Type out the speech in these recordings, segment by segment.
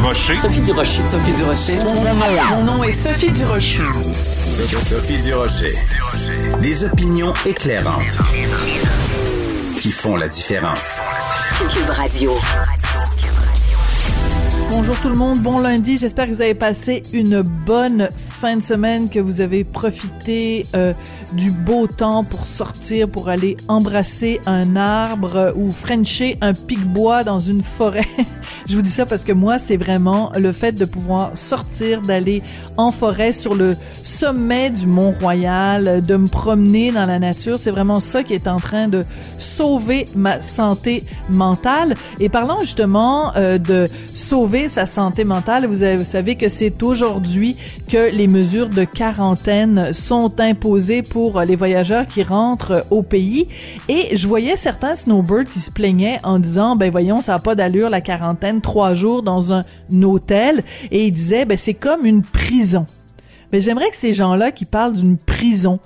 Durocher. Sophie Durocher. Sophie Durocher. Mon nom est Sophie Durocher. Sophie Durocher. Des opinions éclairantes qui font la différence. Cube Radio. Bonjour tout le monde, bon lundi. J'espère que vous avez passé une bonne fin de semaine, que vous avez profité euh, du beau temps pour sortir, pour aller embrasser un arbre ou frencher un pic-bois dans une forêt. Je vous dis ça parce que moi, c'est vraiment le fait de pouvoir sortir, d'aller en forêt sur le sommet du Mont-Royal, de me promener dans la nature. C'est vraiment ça qui est en train de sauver ma santé mentale. Et parlons justement euh, de sauver sa santé mentale. Vous, avez, vous savez que c'est aujourd'hui que les mesures de quarantaine sont imposées pour les voyageurs qui rentrent au pays. Et je voyais certains snowbirds qui se plaignaient en disant, ben voyons, ça n'a pas d'allure la quarantaine, trois jours dans un hôtel. Et ils disaient, ben c'est comme une prison. Mais j'aimerais que ces gens-là qui parlent d'une prison,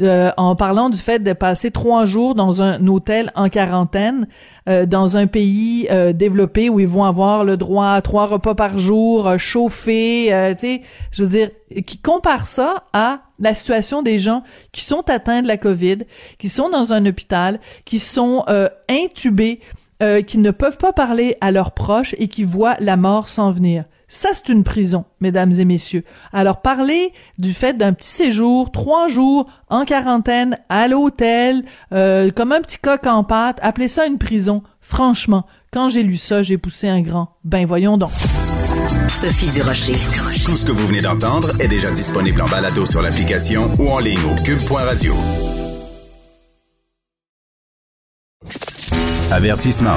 euh, en parlant du fait de passer trois jours dans un hôtel en quarantaine euh, dans un pays euh, développé où ils vont avoir le droit à trois repas par jour, chauffés, tu sais, je veux dire, qui compare ça à la situation des gens qui sont atteints de la COVID, qui sont dans un hôpital, qui sont intubés, qui ne peuvent pas parler à leurs proches et qui voient la mort s'en venir. Ça, c'est une prison, mesdames et messieurs. Alors, parler du fait d'un petit séjour, trois jours en quarantaine, à l'hôtel, euh, comme un petit coq en pâte, appeler ça une prison. Franchement, quand j'ai lu ça, j'ai poussé un grand. Ben, voyons donc. Sophie Durocher. Tout ce que vous venez d'entendre est déjà disponible en balado sur l'application ou en ligne au cube.radio. Avertissement.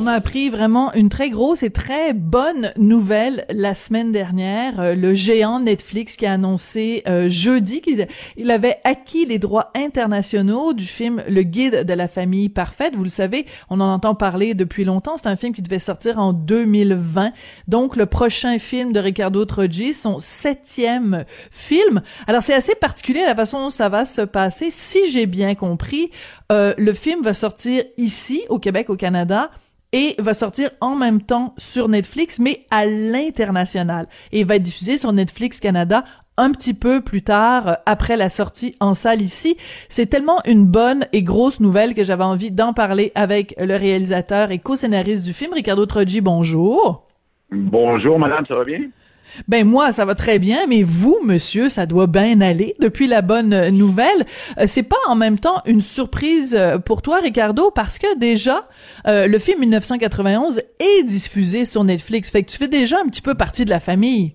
On a appris vraiment une très grosse et très bonne nouvelle la semaine dernière. Euh, le géant Netflix qui a annoncé euh, jeudi qu'il avait acquis les droits internationaux du film Le Guide de la famille parfaite. Vous le savez, on en entend parler depuis longtemps. C'est un film qui devait sortir en 2020. Donc, le prochain film de Ricardo Troggi, son septième film. Alors, c'est assez particulier la façon dont ça va se passer. Si j'ai bien compris, euh, le film va sortir ici, au Québec, au Canada, et va sortir en même temps sur Netflix, mais à l'international. Et va être diffusé sur Netflix Canada un petit peu plus tard, euh, après la sortie en salle ici. C'est tellement une bonne et grosse nouvelle que j'avais envie d'en parler avec le réalisateur et co-scénariste du film, Ricardo Troggi. Bonjour. Bonjour, madame, ça va bien? Ben moi, ça va très bien, mais vous, monsieur, ça doit bien aller depuis la bonne nouvelle. Euh, c'est pas en même temps une surprise euh, pour toi, Ricardo, parce que déjà, euh, le film 1991 est diffusé sur Netflix. Fait que tu fais déjà un petit peu partie de la famille.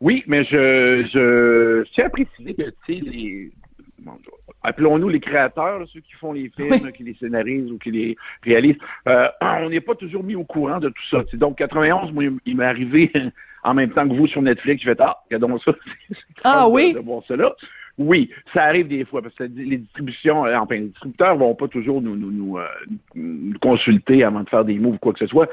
Oui, mais je, je, tiens à préciser que, tu sais, les, appelons-nous les créateurs, ceux qui font les films, qui les scénarisent ou qui les réalisent, on n'est pas toujours mis au courant de tout ça. donc, 91, moi, il m'est arrivé en même temps que vous sur Netflix, je fais Ah, regardons ça. ah oui? Oui, ça arrive des fois, parce que les distributions, euh, enfin, les distributeurs vont pas toujours nous, nous, nous, euh, consulter avant de faire des moves ou quoi que ce soit.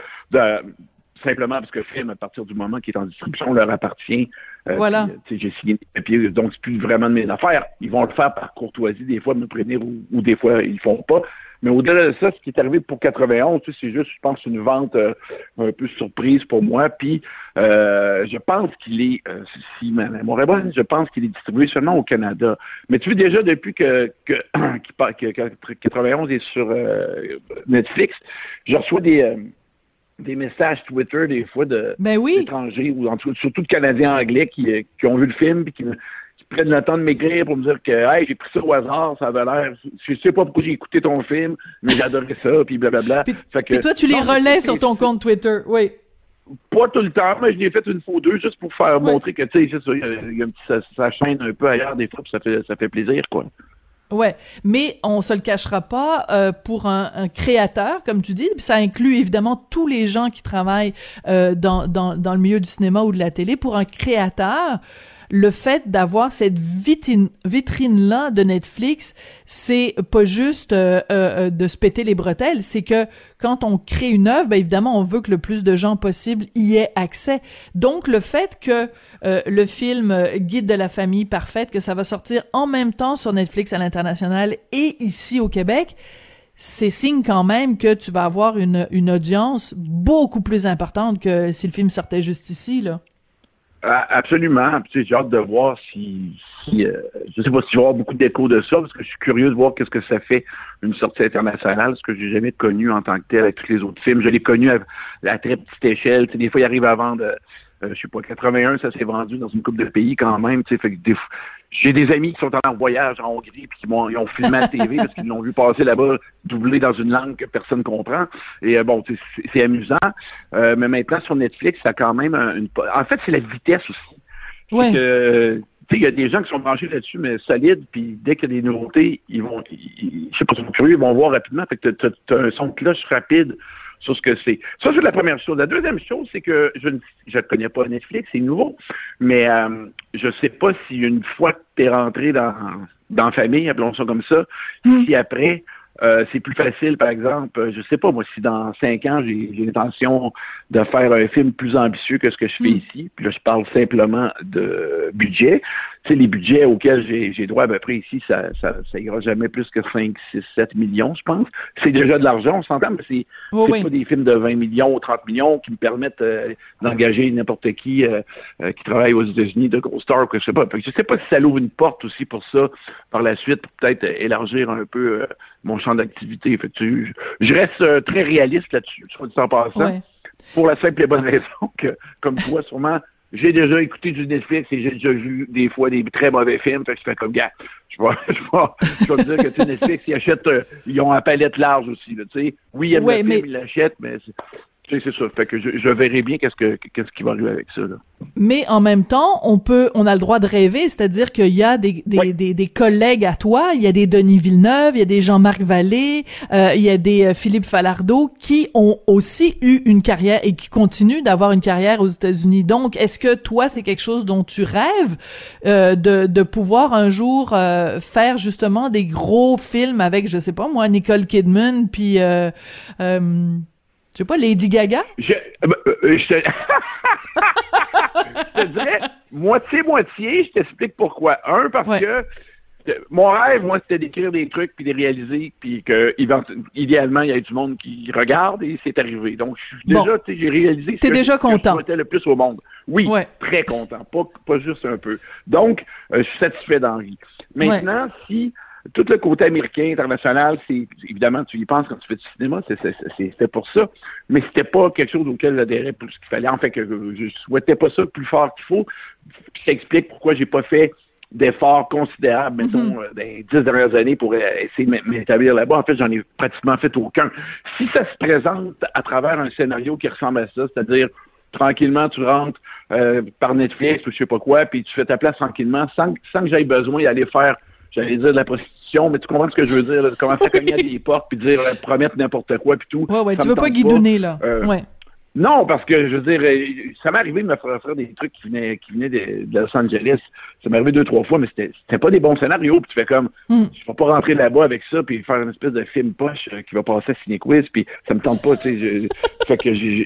simplement parce que le film, à partir du moment qu'il est en distribution, leur appartient. Euh, voilà. j'ai signé des papiers, donc c'est plus vraiment de mes affaires. Ils vont le faire par courtoisie, des fois me prévenir ou, ou des fois ils font pas. Mais au-delà de ça, ce qui est arrivé pour 91, c'est juste, je pense, une vente euh, un peu surprise pour moi. Puis, euh, je pense qu'il est, euh, si ma mémoire est bonne, je pense qu'il est distribué seulement au Canada. Mais tu vois déjà depuis que, que, que 91 est sur Netflix, je reçois des des messages Twitter des fois de ben oui. d'étrangers ou en tout, surtout de Canadiens anglais qui, qui ont vu le film et qui prennent le temps de m'écrire pour me dire que hey, j'ai pris ça au hasard, ça avait l'air. Je sais pas pourquoi j'ai écouté ton film, mais j'adorais ça, puis blablabla. Puis, fait que, toi, tu les relais sur ton compte Twitter, oui. Pas tout le temps, mais je l'ai fait une fois ou deux juste pour faire montrer que tu sais, il y a, un petit, ça, chaîne un peu ailleurs des fois, puis ça fait ça fait plaisir, quoi. Ouais, mais on se le cachera pas euh, pour un, un, créateur, comme tu dis, ça inclut évidemment tous les gens qui travaillent euh, dans, dans, dans le milieu du cinéma ou de la télé. Pour un créateur, le fait d'avoir cette vitrine vitrine là de Netflix, c'est pas juste euh, euh, de se péter les bretelles, c'est que quand on crée une œuvre, ben évidemment, on veut que le plus de gens possible y aient accès. Donc le fait que euh, le film Guide de la famille parfaite que ça va sortir en même temps sur Netflix à l'international et ici au Québec, c'est signe quand même que tu vas avoir une, une audience beaucoup plus importante que si le film sortait juste ici, là. Absolument. J'ai hâte de voir si, si euh, je sais pas si je vais avoir beaucoup d'échos de ça, parce que je suis curieux de voir qu'est-ce que ça fait une sortie internationale, ce que j'ai jamais connu en tant que tel avec tous les autres films. Je l'ai connu à, la très petite échelle. des fois, il arrive à vendre, euh, je sais pas, 81, ça s'est vendu dans une coupe de pays quand même. Fait que des, j'ai des amis qui sont en voyage en Hongrie puis qui m'ont ils ont filmé à la TV parce qu'ils l'ont vu passer là-bas doublé dans une langue que personne comprend. Et euh, bon, c'est amusant. Euh, mais maintenant sur Netflix, ça a quand même une. En fait, c'est la vitesse aussi. Ouais. il y a des gens qui sont branchés là-dessus, mais solides, puis dès qu'il y a des nouveautés, ils vont, je sais pas, ils sont curieux, ils vont voir rapidement. Fait que tu as, un son de cloche rapide sur ce que c'est. Ça, c'est la première chose. La deuxième chose, c'est que je ne connais pas Netflix, c'est nouveau, mais euh, je ne sais pas si une fois que tu es rentré dans, dans la famille, appelons ça comme ça, mm. si après, euh, c'est plus facile, par exemple, je sais pas, moi, si dans cinq ans, j'ai l'intention de faire un film plus ambitieux que ce que je fais mm. ici, puis là, je parle simplement de budget, sais, les budgets auxquels j'ai droit à peu près ici, ça, ça, ça ira jamais plus que 5, 6, 7 millions, je pense. C'est déjà de l'argent, on s'entend, mais c'est pas des films de 20 millions ou 30 millions qui me permettent euh, d'engager n'importe qui euh, euh, qui travaille aux États-Unis, de gros stars, que je sais pas. Je sais pas si ça l'ouvre une porte aussi pour ça, par la suite, pour peut-être élargir un peu mon champ d'activité. Je reste très réaliste là-dessus, sur le temps passant. Pour la simple et bonne raison que, comme toi, sûrement, j'ai déjà écouté du Netflix et j'ai déjà vu des fois des très mauvais films. Fait que je fais comme, gars, je vais, je vais, je vais dire que tu Netflix, ils achètent, euh, ils ont un palette large aussi, là, tu sais. Oui, ils aiment le film, ils l'achètent, mais c'est ça. Fait que je, je verrai bien qu'est-ce que qu'est-ce qui va arriver avec ça. Là. Mais en même temps, on peut, on a le droit de rêver, c'est-à-dire qu'il y a des des, des, des, collègues à toi, il y a des Denis Villeneuve, il y a des Jean-Marc Vallée, euh, il y a des euh, Philippe Falardeau qui ont aussi eu une carrière et qui continuent d'avoir une carrière aux États-Unis. Donc, est-ce que toi, c'est quelque chose dont tu rêves euh, de de pouvoir un jour euh, faire justement des gros films avec, je sais pas moi, Nicole Kidman, puis euh, je sais pas, Lady Gaga? Je, euh, euh, euh, je, te... je te dirais moitié-moitié, je t'explique pourquoi. Un, parce que mon rêve, moi, c'était d'écrire des trucs puis de les réaliser, puis que idéalement, il y ait du monde qui regarde et c'est arrivé. Donc, je suis déjà, tu sais, j'ai réalisé ce que, déjà content. je le plus au monde. Oui, très content, pas, pas juste un peu. Donc, je suis satisfait d'envie. Maintenant, si tout le côté américain, international, c'est évidemment, tu y penses quand tu fais du cinéma, c'était pour ça, mais c'était pas quelque chose auquel j'adhérais plus qu'il fallait. En fait, que je souhaitais pas ça plus fort qu'il faut. ça explique pourquoi j'ai pas fait d'efforts considérables, mettons, mm-hmm. euh, dans les dix dernières années pour essayer de m'établir là-bas. En fait, j'en ai pratiquement fait aucun. Si ça se présente à travers un scénario qui ressemble à ça, c'est-à-dire tranquillement, tu rentres euh, par Netflix ou je sais pas quoi, puis tu fais ta place tranquillement sans, sans que j'aille besoin d'aller faire j'allais dire de la prostitution, mais tu comprends ce que je veux dire, là, de commencer à cogner à des portes, puis dire, euh, promettre n'importe quoi, puis tout. Ouais, ouais, tu veux pas guidonner, là. Euh, ouais. Non, parce que je veux dire, euh, ça m'est arrivé de me faire faire des trucs qui venaient, qui venaient de, Los Angeles. Ça m'est arrivé deux, trois fois, mais c'était, pas des bons scénarios. Puis tu fais comme, hmm. je vais pas rentrer là-bas avec ça, puis faire une espèce de film poche euh, qui va passer à Cinequiz, puis ça me tente pas, tu sais. fait que j'ai,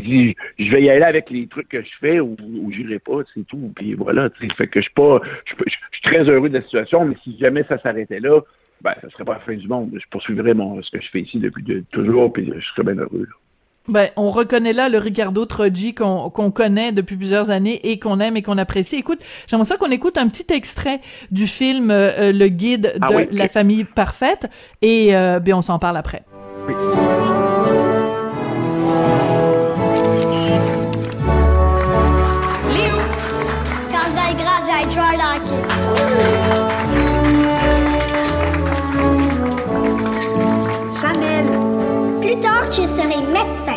dit, je vais y aller avec les trucs que je fais ou, ou j'irai pas, c'est tout. Puis voilà, tu sais. Fait que je suis pas, je suis très heureux de la situation, mais si jamais ça s'arrêtait là, ben, ça serait pas la fin du monde. Je poursuivrais mon, ce que je fais ici depuis toujours, puis je serais bien heureux. Là. Ben, on reconnaît là le Ricardo Troggi qu'on connaît depuis plusieurs années et qu'on aime et qu'on apprécie. Écoute, j'aimerais ça qu'on écoute un petit extrait du film euh, Le Guide ah de la famille parfaite et euh, ben on s'en parle après. Oui. Léo, quand je vais être grand, je vais Chanel, plus tard, je serai médecin.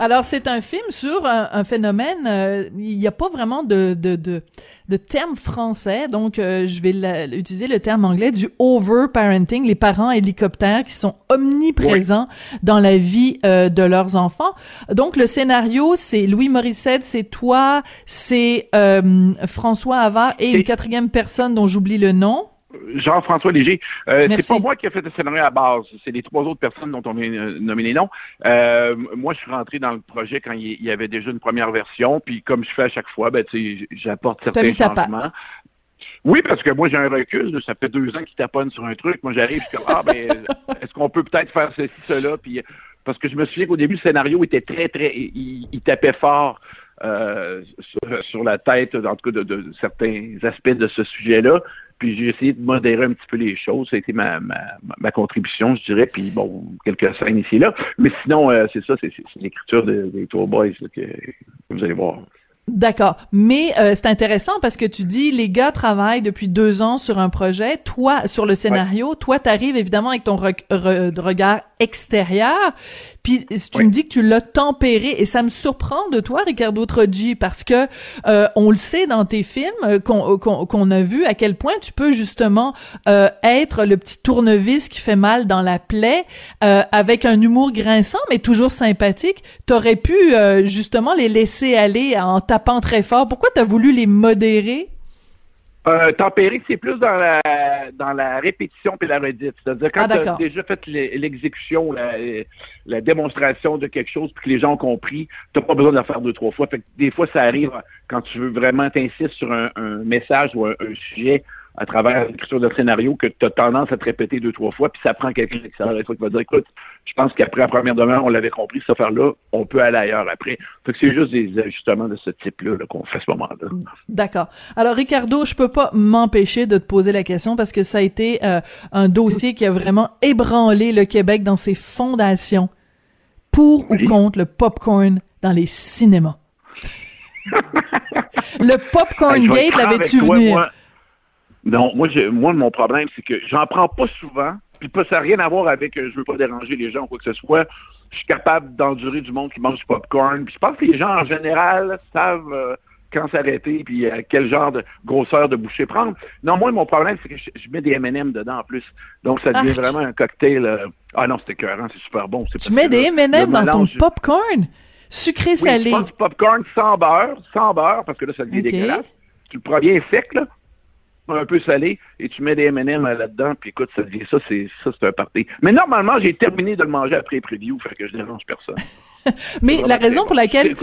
Alors, c'est un film sur un, phénomène, euh, il n'y a pas vraiment de, de, de, de terme français, donc euh, je vais utiliser le terme anglais du over-parenting, les parents hélicoptères qui sont omniprésents dans la vie euh, de leurs enfants. Donc, le scénario, c'est Louis Morissette, c'est toi, c'est François Havard et une quatrième personne dont j'oublie le nom. Jean-François Léger. Euh, c'est pas moi qui ai fait le scénario à base, c'est les trois autres personnes dont on a nommé les noms. Euh, moi, je suis rentré dans le projet quand il y avait déjà une première version, puis comme je fais à chaque fois, ben, j'apporte certains changements. Oui, parce que moi, j'ai un recul. Ça fait deux ans qu'il taponne sur un truc. Moi, j'arrive, je suis comme, ah, ben, est-ce qu'on peut peut-être faire ceci, cela? Puis, parce que je me souviens qu'au début, le scénario était très, très. Il, tapait fort euh, sur, la tête, en tout cas, de certains aspects de ce sujet-là. Puis j'ai essayé de modérer un petit peu les choses. Ça a été ma, ma, ma contribution, je dirais. Puis bon, quelques scènes ici et là. Mais sinon, euh, c'est ça, c'est l'écriture des Tour Boys que, vous allez voir. D'accord, mais euh, c'est intéressant parce que tu dis les gars travaillent depuis deux ans sur un projet, toi sur le scénario, toi t'arrives évidemment avec ton regard extérieur, puis tu me dis que tu l'as tempéré et ça me surprend de toi, Ricardo Troggi, parce que euh, on le sait dans tes films euh, qu'on euh, qu'on a vu à quel point tu peux justement euh, être le petit tournevis qui fait mal dans la plaie euh, avec un humour grinçant mais toujours sympathique. T'aurais pu justement les laisser aller en tapant très fort. Pourquoi t'as voulu les modérer? Euh, tempérer, c'est plus dans la, dans la répétition et la redite. C'est-à-dire quand ah, tu as déjà fait l'exécution, la, démonstration de quelque chose, puis que les gens ont compris, tu n'as pas besoin de la faire deux, trois fois. Fait des fois, ça arrive quand tu veux vraiment t'insister sur un, message ou un sujet à travers l'écriture de scénario que tu as tendance à te répéter deux, trois fois, puis ça prend quelqu'un d'extérieur qui va dire écoute, je pense qu'après la première demeure, on l'avait compris, cette affaire-là, on peut aller ailleurs après. Fait que c'est juste des ajustements de ce type-là qu'on fait à ce moment-là. D'accord. Alors, Ricardo, je peux pas m'empêcher de te poser la question parce que ça a été euh, un dossier qui a vraiment ébranlé le Québec dans ses fondations. Pour ou contre le popcorn dans les cinémas? le popcorn gate, l'avais-tu vu? Non, moi, moi, mon problème, c'est que j'en prends pas souvent, puis ça n'a rien à voir avec euh, je veux pas déranger les gens ou quoi que ce soit. Je suis capable d'endurer du monde qui mange du popcorn. Puis je pense que les gens, en général, savent euh, quand s'arrêter, puis euh, quel genre de grosseur de boucher prendre. Non, moi, mon problème, c'est que je, mets des M&M dedans en plus. Donc, ça devient ah. vraiment un cocktail. Ah non, c'était écœurant, c'est super bon. Tu mets des M&M dans ton popcorn? Sucré-salé? Oui, du popcorn sans beurre, sans beurre, parce que là, ça devient dégueulasse. Tu le prends bien sec, là un peu salé et tu mets des M&M là-dedans, puis écoute, ça dit ça, c'est ça, c'est un party. Mais normalement, j'ai terminé de le manger après preview, fait que je dérange personne. Mais la raison pour laquelle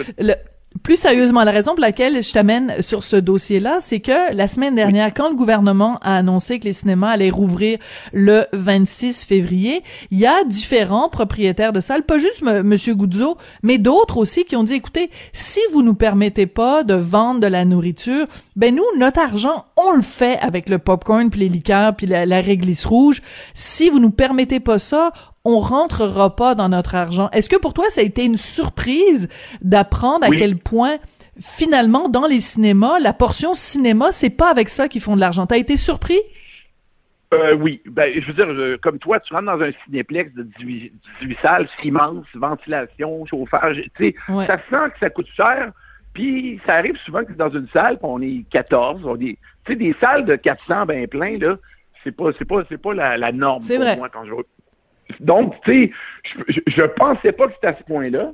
plus sérieusement, la raison pour laquelle je t'amène sur ce dossier-là, c'est que la semaine dernière, quand le gouvernement a annoncé que les cinémas allaient rouvrir le 26 février, il y a différents propriétaires de salles, pas juste M. Monsieur Goudzo, mais d'autres aussi qui ont dit, écoutez, si vous nous permettez pas de vendre de la nourriture, ben nous, notre argent, on le fait avec le popcorn puis les liqueurs puis la, la réglisse rouge. Si vous nous permettez pas ça, on rentrera pas dans notre argent. Est-ce que pour toi, ça a été une surprise d'apprendre à quel point finalement, dans les cinémas, la portion cinéma, c'est pas avec ça qu'ils font de l'argent? T'as été surpris? Euh, oui. Ben, je veux dire, comme toi, tu rentres dans un cinéplex de 18, salles, immense, ventilation, chauffage, tu sais, ça sent que ça coûte cher. Puis ça arrive souvent que dans une salle, on est 14, on est, tu sais, des salles de 400 ben plein, là, c'est pas, c'est pas, c'est pas la, norme pour vrai. moi quand je donc, tu sais, je, je, pensais pas que c'était à ce point-là.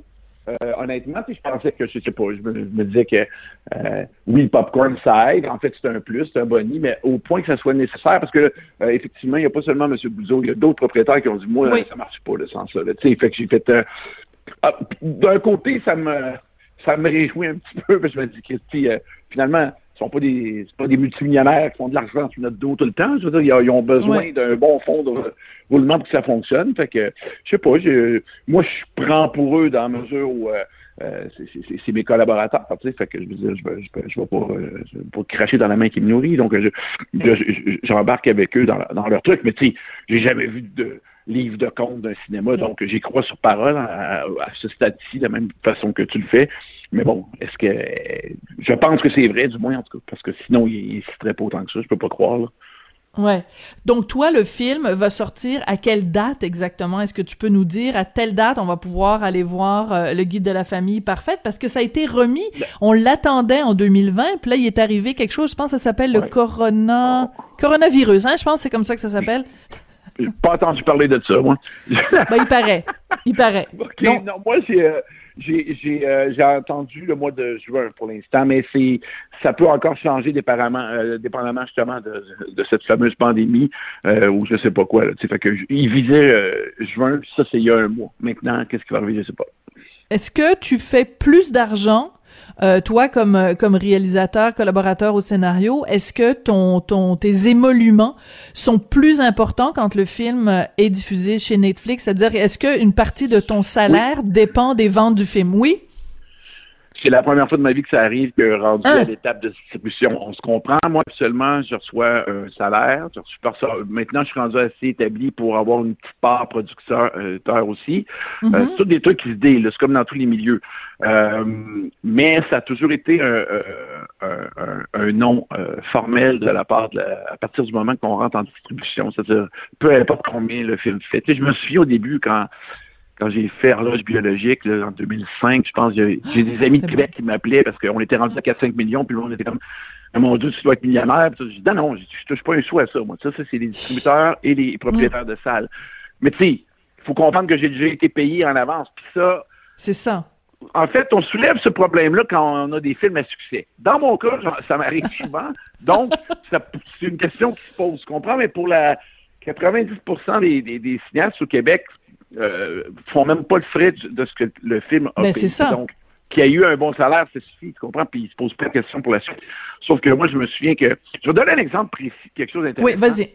Euh, honnêtement, je pensais que, je sais pas, je me, disais que euh, oui, le popcorn, ça aide. En fait, c'est un plus, c'est un boni, mais au point que ça soit nécessaire, parce que euh, effectivement, il n'y a pas seulement M. Bouzeau, il y a d'autres propriétaires qui ont dit, moi, ça marche pas, le sens ça. Tu sais, fait que j'ai fait... Ah, d'un côté, ça me ça me réjouit un petit peu, parce que je me dis, Christy, finalement, sont pas des pas des multimillionnaires qui font de l'argent sur notre dos tout le temps. Je veux dire, ils, ont besoin d'un bon fond de roulement pour que ça fonctionne. Fait que je sais pas, moi je prends pour eux dans la mesure où euh, euh, c'est mes collaborateurs, tu sais, fait que je veux dire, je vais, je vais, pas, euh, cracher dans la main qui me nourrit, donc j'embarque avec eux dans, dans leur truc, mais tu sais, j'ai jamais vu de livre de compte d'un cinéma. Donc, j'y crois sur parole à, ce stade-ci, de la même façon que tu le fais. Mais bon, est-ce que je pense que c'est vrai, du moins, en tout cas, parce que sinon, il ne citerait pas autant que ça, je peux pas croire. Ouais. Donc toi, le film va sortir à quelle date exactement? Est-ce que tu peux nous dire à telle date on va pouvoir aller voir euh, le guide de la famille parfaite? Parce que ça a été remis. Ben On l'attendait en 2020, puis là il est arrivé quelque chose. Je pense que ça s'appelle le corona coronavirus. Hein Je pense que c'est comme ça que ça s'appelle. J'ai pas entendu parler de ça, moi. ben il paraît, il paraît. Donc- non, moi, j'ai, euh, j'ai, j'ai, euh, j'ai entendu le mois de juin pour l'instant, mais c'est, ça peut encore changer dépendamment, euh, dépendamment justement de, de cette fameuse pandémie euh, ou je sais pas quoi. Là, fait que il visait juin, puis ça c'est il y a un mois. Maintenant, qu'est-ce qui va arriver, je sais pas. Est-ce que tu fais plus d'argent, euh, toi comme euh, comme réalisateur, collaborateur au scénario, est-ce que ton ton tes émoluments sont plus importants quand le film euh, est diffusé chez Netflix? C'est-à-dire, est-ce que une partie de ton salaire dépend des ventes du film? Oui? C'est la première fois de ma vie que ça arrive que rendu Hein? à l'étape de distribution, on se comprend. Moi, seulement, je reçois un salaire. Je reçois. Maintenant, je suis rendu assez établi pour avoir une petite part producteur euh, aussi. Euh, Mhm. c'est tout des trucs qui se délent, là. c'est comme dans tous les milieux. Euh, mais ça a toujours été un, euh, un, un- un nom euh, formel de la part de la- à partir du moment qu'on rentre en distribution. C'est-à-dire, peu importe combien le film fait. Tu sais, je me souviens au début quand quand j'ai fait Horloge biologique là, en 2005, je pense, j'ai j'ai des amis de c'est Québec qui m'appelaient parce qu'on était rendu à 4-5 millions, puis le monde était comme Ah, mon Dieu, tu dois être millionnaire. Puis j'ai dit non, non, je, je touche pas un sou à ça. Moi, ça, ça c'est les distributeurs et les propriétaires de salles. Mais tu sais, il faut comprendre que j'ai déjà été payé en avance. Puis ça, C'est ça. en fait, on soulève ce problème-là quand on a des films à succès. Dans mon cas, ça m'arrive souvent. Donc, c'est une question qui se pose. Tu comprends? Mais pour la 90% des, des, des cinéastes au Québec euh, font même pas le frais de ce que le film a Ben, payé. c'est ça. Donc, qu'il y a eu un bon salaire, ça suffit, tu comprends? Puis ils se posent pas de questions pour la suite. Sauf que moi, je me souviens que... Je vais donner un exemple précis, quelque chose d'intéressant Oui, vas-y.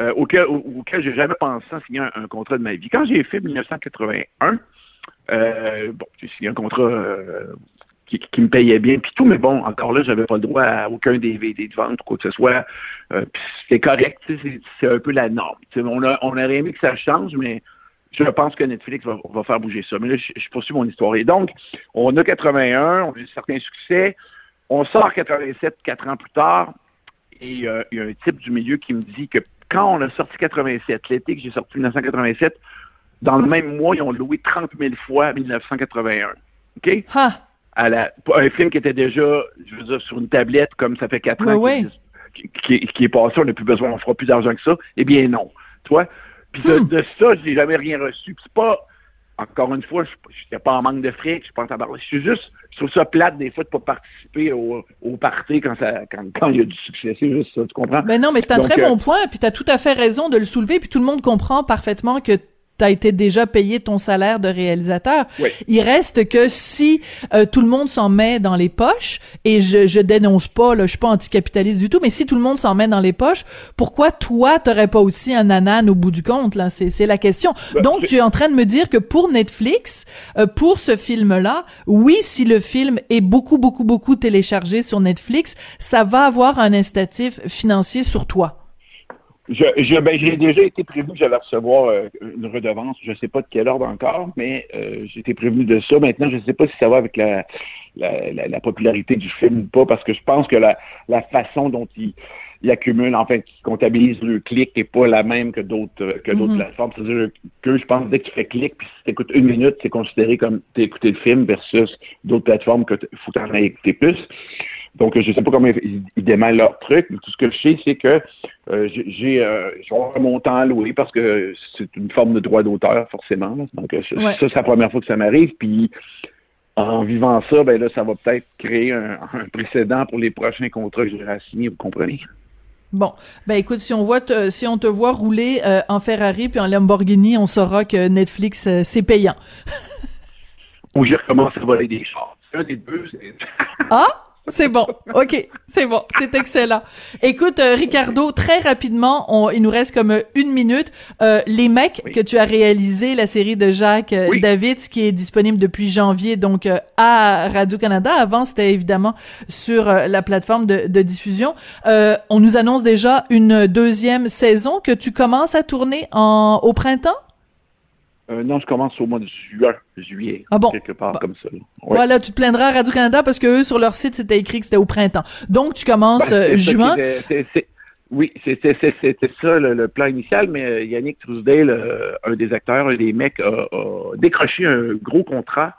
euh, auquel, au- auquel j'ai jamais pensé en signer un, un contrat de ma vie. Quand j'ai fait 1981, euh, bon, j'ai signé un contrat euh, qui, qui me payait bien, puis tout, mais bon, encore là, j'avais pas le droit à aucun DVD de vente ou quoi que ce soit. Puis c'était correct, c'est c'est un peu la norme. On, a, on aurait aimé que ça change, mais je pense que Netflix va, va faire bouger ça. Mais là, je, je poursuis mon histoire. Et donc, on a 81, on a eu certains succès. On sort 87, quatre ans plus tard, et euh, il y a un type du milieu qui me dit que quand on a sorti 87, l'été que j'ai sorti 1987, dans le même mois, ils ont loué 30 000 fois 1981. OK? À la, pour un film qui était déjà, je veux dire, sur une tablette, comme ça fait 4 Ouais, ans qui, qui- qui est passé, on n'a plus besoin, on fera plus d'argent que ça. Eh bien, non. Tu vois? Puis de, Hmm. de ça, je n'ai jamais rien reçu. Puis c'est pas, encore une fois, je n'étais pas en manque de frais, je suis pas en tabarnak. Je suis juste, je trouve ça plate des fois de pas participer au, au party quand ça, quand, quand il y a du succès. C'est juste ça, tu comprends? ben non, mais c'est un Donc, très euh, bon point, puis tu as tout à fait raison de le soulever, puis tout le monde comprend parfaitement que tu as été déjà payé ton salaire de réalisateur. Oui. Il reste que si euh, tout le monde s'en met dans les poches, et je, je dénonce pas, là, je suis pas anticapitaliste du tout, mais si tout le monde s'en met dans les poches, pourquoi toi, t'aurais pas aussi un anane au bout du compte, là? C'est, c'est la question. Ben, Donc, tu es en train de me dire que pour Netflix, euh, pour ce film-là, oui, si le film est beaucoup, beaucoup, beaucoup téléchargé sur Netflix, ça va avoir un incitatif financier sur toi. Je, je, ben, j'ai déjà été prévenu que j'allais recevoir euh, une redevance. Je ne sais pas de quel ordre encore, mais euh, j'ai été prévenu de ça. Maintenant, je ne sais pas si ça va avec la, la, la, la popularité du film ou pas, parce que je pense que la, la façon dont il, il accumule, enfin, qu'il comptabilise le clic n'est pas la même que d'autres euh, que d'autres Mhm. plateformes. C'est-à-dire que je pense que dès que tu fais clic, puis si tu écoutes une minute, c'est considéré comme tu as écouté le film versus d'autres plateformes que faut en aies écouté plus. Donc, je ne sais pas comment ils, ils démêlent leur truc, mais tout ce que je sais, c'est que euh, j'ai euh, je vais avoir un montant à louer parce que c'est une forme de droit d'auteur, forcément. là. Donc, euh, ça, Ouais. ça, c'est la première fois que ça m'arrive. Puis, en vivant ça, ben là, ça va peut-être créer un, un précédent pour les prochains contrats que j'aurai à signer, vous comprenez? Bon, ben écoute, si on voit te- si on te voit rouler euh, en Ferrari puis en Lamborghini, on saura que Netflix euh, c'est payant. Ou j'ai recommencé à voler des chars. Un des deux. Ah, c'est bon. OK, c'est bon, c'est excellent. Écoute euh, Ricardo, très rapidement, on, il nous reste comme euh, une minute. Euh, les mecs Oui. que tu as réalisé, la série de Jacques euh, Oui. Davids qui est disponible depuis janvier donc à Radio Canada. Avant, c'était évidemment sur la plateforme de, de diffusion. Euh, on nous annonce déjà une deuxième saison que tu commences à tourner en au printemps? Euh, non, je commence au mois de juin, juillet. Ah bon? Quelque part Bah. comme ça. là. Ouais. Voilà, tu te plaindras à Radio-Canada parce que eux, sur leur site, c'était écrit que c'était au printemps. Donc, tu commences juin. est- Oui, c'était ça le, plan initial, mais euh, Yannick Trousdale, euh, un des acteurs, un des mecs, a, décroché un gros contrat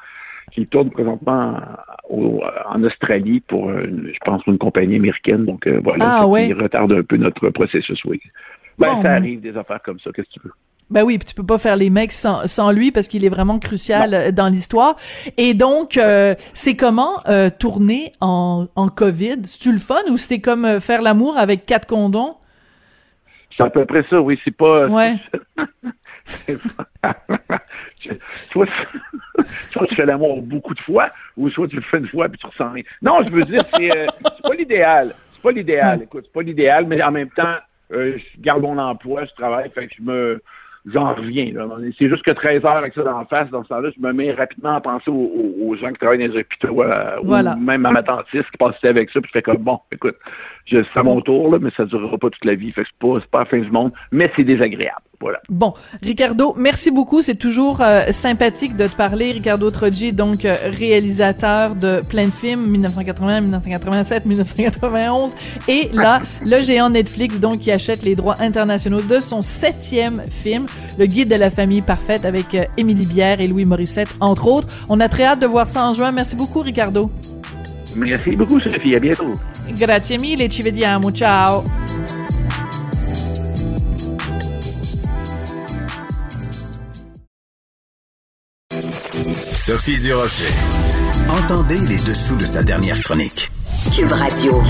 qui tourne présentement en Australie pour, je pense, une compagnie américaine. Donc voilà, ah, ça retarde un peu notre processus, oui. Ben, ça arrive des affaires comme ça, qu'est-ce que tu veux. Ben oui, tu peux pas faire les mecs sans, sans lui parce qu'il est vraiment crucial euh, dans l'histoire. Et donc, euh, c'est comment euh, tourner en, en COVID? C'est-tu le fun ou c'était comme faire l'amour avec quatre condons? C'est à peu près ça, oui. C'est pas... Ouais. soit, soit, tu fais l'amour beaucoup de fois, ou soit tu le fais une fois puis tu ressens rien. Non, je veux dire, c'est c'est pas l'idéal. C'est pas l'idéal. Écoute, c'est pas l'idéal, mais en même temps, je garde mon emploi, je travaille, fait que je me j'en reviens. C'est juste que 13 heures avec ça dans la face, dans ce temps-là, je me mets rapidement à penser aux, gens qui travaillent dans les hôpitaux, euh, ou même à ma dentiste qui passait avec ça, puis je fais comme, bon, écoute, c'est à mon tour, là, mais ça ne durera pas toute la vie, fait que c'est pas, pas la fin du monde, mais c'est désagréable. Bon, Ricardo, merci beaucoup. C'est toujours euh, sympathique de te parler. Ricardo Troggi, donc euh, réalisateur de plein de films, 1980, 1987, 1991. Et là, le géant Netflix, donc, qui achète les droits internationaux de son septième film, Le Guide de la famille parfaite, avec euh, Émilie Bière et Louis Morissette, entre autres. On a très hâte de voir ça en juin. Merci beaucoup, Ricardo. Merci beaucoup, Sophie. À bientôt. Grazie mille. Ci vediamo. Ciao. Sophie Durocher. Entendez les dessous de sa dernière chronique. Cube Radio.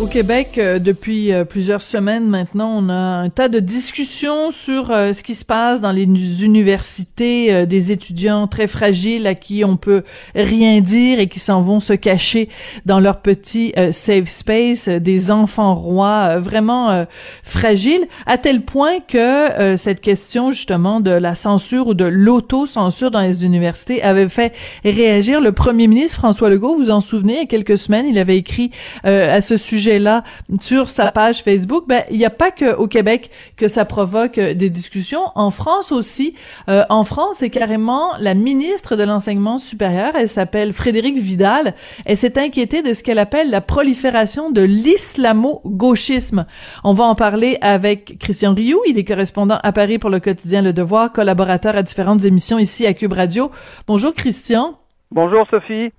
Au Québec, euh, depuis euh, plusieurs semaines maintenant, on a un tas de discussions sur euh, ce qui se passe dans les universités, des étudiants très fragiles à qui on peut rien dire et qui s'en vont se cacher dans leur petit safe space, des enfants rois vraiment fragiles, à tel point que cette question justement de la censure ou de l'auto-censure dans les universités avait fait réagir le premier ministre François Legault. Vous vous en souvenez, il y a quelques semaines, il avait écrit à ce sujet sur sa page Facebook, ben il n'y a pas que au Québec que ça provoque euh, des discussions. En France aussi, euh, en France, c'est carrément la ministre de l'enseignement supérieur. Elle s'appelle Frédérique Vidal. Elle s'est inquiétée de ce qu'elle appelle la prolifération de l'islamo-gauchisme. On va en parler avec Christian Rioux. Il est correspondant à Paris pour le quotidien Le Devoir, collaborateur à différentes émissions ici à Cube Radio. Bonjour Christian. Bonjour Sophie.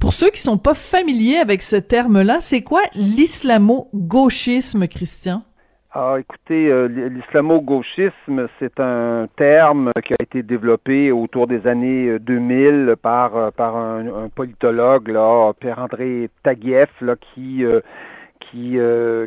Pour ceux qui sont pas familiers avec ce terme-là, c'est quoi l'islamo-gauchisme, Christian? Ah, écoutez, euh, l'islamo-gauchisme, c'est un terme qui a été développé autour des années 2000 euh, par, euh, par un, politologue, là, Pierre-André Taguieff, là, qui, qui,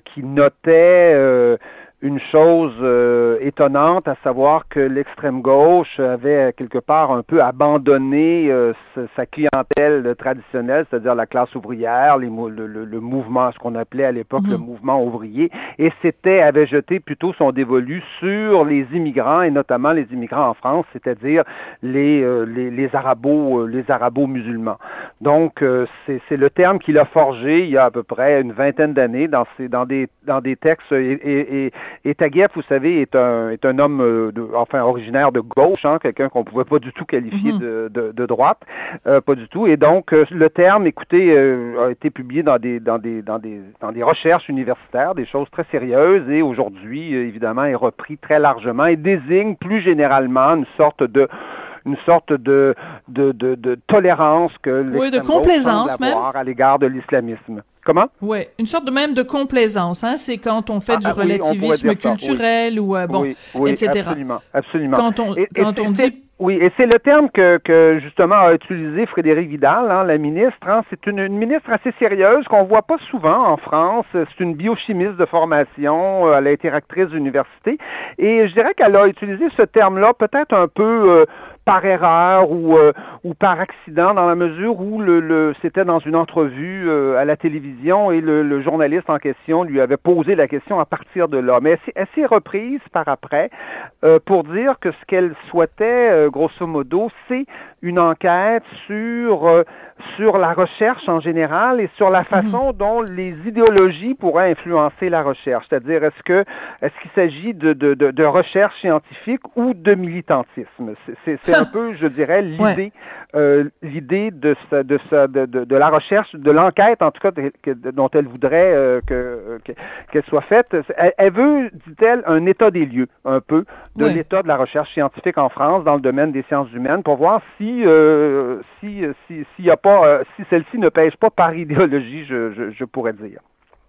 qui notait une chose euh, étonnante, à savoir que l'extrême gauche avait quelque part un peu abandonné euh, sa clientèle traditionnelle, c'est-à-dire la classe ouvrière, les, le, le, mouvement, ce qu'on appelait à l'époque le mhm. mouvement ouvrier, et c'était avait jeté plutôt son dévolu sur les immigrants et notamment les immigrants en France, c'est-à-dire les, euh, les, les arabo les arabo musulmans. Donc c'est le terme qu'il a forgé il y a à peu près une vingtaine d'années dans, dans des dans des textes et, et et Taguieff, vous savez, est un, est un homme, euh, de, enfin, originaire de gauche, hein, quelqu'un qu'on pouvait pas du tout qualifier mhm. de, de, de, droite, euh, pas du tout. Et donc, euh, le terme, écoutez, a été publié dans des, dans, des, dans, des, dans des recherches universitaires, des choses très sérieuses, et aujourd'hui, évidemment, est repris très largement et désigne plus généralement une sorte de une sorte de, de, de, de tolérance que oui, de complaisance même à l'égard de l'islamisme. Comment? Oui, une sorte de même de complaisance, hein? C'est quand on fait ah, du ah relativisme culturel ou euh, bon, etc. Absolument, absolument. Quand on, quand on dit oui, et c'est le terme que, que, justement a utilisé Frédéric Vidal, hein, la ministre. Hein. c'est une, ministre assez sérieuse qu'on voit pas souvent en France. C'est une biochimiste de formation. Elle a été actrice d'université. Et je dirais qu'elle a utilisé ce terme-là peut-être un peu euh, par erreur ou, euh, ou par accident dans la mesure où le, c'était dans une entrevue euh, à la télévision et le, le, journaliste en question lui avait posé la question à partir de là. Mais elle, s'est reprise par après euh, pour dire que ce qu'elle souhaitait, grosso modo, c'est une enquête sur sur la recherche en général et sur la façon dont les idéologies pourraient influencer la recherche. C'est-à-dire, est-ce que est-ce qu'il s'agit de, de, de, de, recherche scientifique ou de militantisme? C'est un peu, je dirais, l'idée euh, l'idée de, de, de, de, la recherche, de l'enquête, en tout cas, dont elle voudrait euh, que qu'elle soit faite. Elle, veut, dit-elle, un état des lieux, un peu, de l'état de la recherche scientifique en France dans le domaine des sciences humaines, pour voir si euh, si s'il si, y a pas, euh, si celle-ci ne pêche pas par idéologie, je, je, je pourrais dire.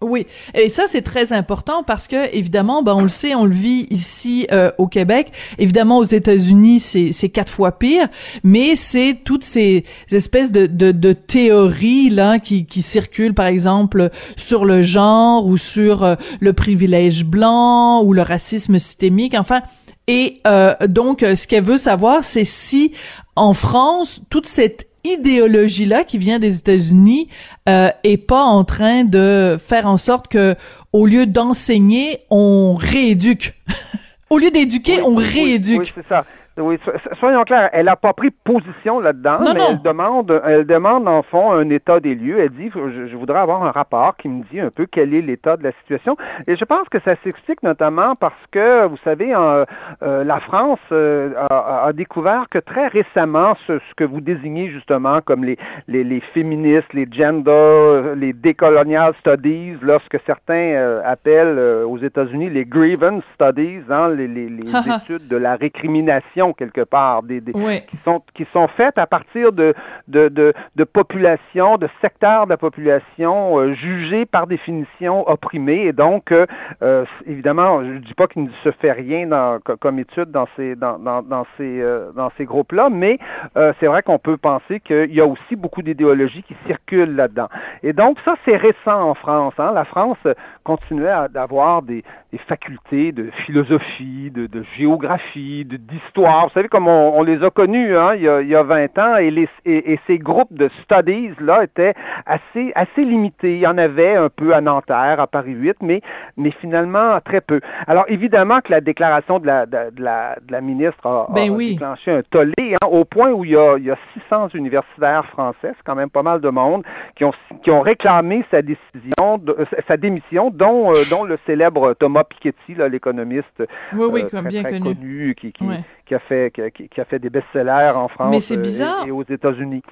Oui, et ça c'est très important parce que évidemment, ben on le sait, on le vit ici euh, au Québec. Évidemment, aux États-Unis, c'est quatre fois pire, mais c'est toutes ces espèces de, théories là qui circulent, par exemple sur le genre ou sur euh, le privilège blanc ou le racisme systémique. Enfin, et donc, ce qu'elle veut savoir, c'est si en France, toute cette idéologie-là qui vient des États-Unis euh, est pas en train de faire en sorte que, au lieu d'enseigner, on rééduque. au lieu d'éduquer, on rééduque. Oui, c'est ça. Oui, soyons clairs, elle n'a pas pris position là-dedans, mais elle demande, elle demande en fond un état des lieux. Elle dit, je, voudrais avoir un rapport qui me dit un peu quel est l'état de la situation. Et je pense que ça s'explique notamment parce que, vous savez, euh, la France euh, a, découvert que très récemment, ce, ce, que vous désignez justement comme les, les, les, féministes, les gender, les décolonial studies, lorsque certains euh, appellent aux États-Unis les grievance studies, hein, les, les, les études de la récrimination quelque part, des, qui sont qui sont faites à partir de de, de, de populations, de secteurs de la population euh, jugés par définition opprimés. Et donc, euh, euh, évidemment, je ne dis pas qu'il ne se fait rien dans, comme étude dans ces dans, dans, dans ces dans ces groupes-là, mais c'est vrai qu'on peut penser qu'il y a aussi beaucoup d'idéologies qui circulent là-dedans. Et donc, ça, c'est récent en France. Hein. La France continuait à avoir des, des facultés de philosophie, de, de géographie, d'histoire vous savez, comme on, les a connus hein, il, y a, il, y a, 20 ans, et, les, et, ces groupes de studies là étaient assez, assez limités. Il y en avait un peu à Nanterre, à Paris 8, mais, mais finalement très peu. Alors évidemment que la déclaration de la, de, la, de la ministre a, ben déclenché un tollé, hein, au point où il y, a, il y a 600 universitaires français, c'est quand même pas mal de monde, qui ont, qui ont réclamé sa décision, de, sa démission, dont, euh, dont le célèbre Thomas Piketty, l'économiste oui, oui, euh, très, très connu, qui, qui, qui a fait qui, a fait des best-sellers en France euh, et, aux États-Unis.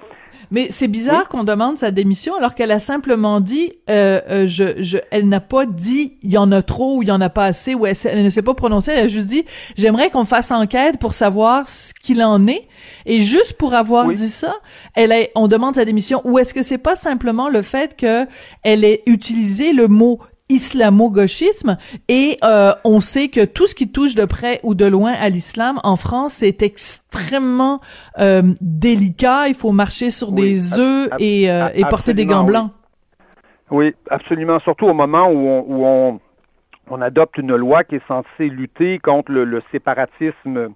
Mais c'est bizarre qu'on demande sa démission alors qu'elle a simplement dit, euh, euh, je, je, elle n'a pas dit il y en a trop ou il y en a pas assez ou elle, ne s'est pas prononcée. Elle a juste dit j'aimerais qu'on fasse enquête pour savoir ce qu'il en est. Et juste pour avoir dit ça, elle a, on demande sa démission. Ou est-ce que c'est pas simplement le fait que elle ait utilisé le mot islamo-gauchisme. Et euh, on sait que tout ce qui touche de près ou de loin à l'islam en France c'est extrêmement euh, délicat. Il faut marcher sur des œufs et, euh, et, porter des gants blancs. oui. absolument. Surtout au moment où on, où on, on adopte une loi qui est censée lutter contre le, le séparatisme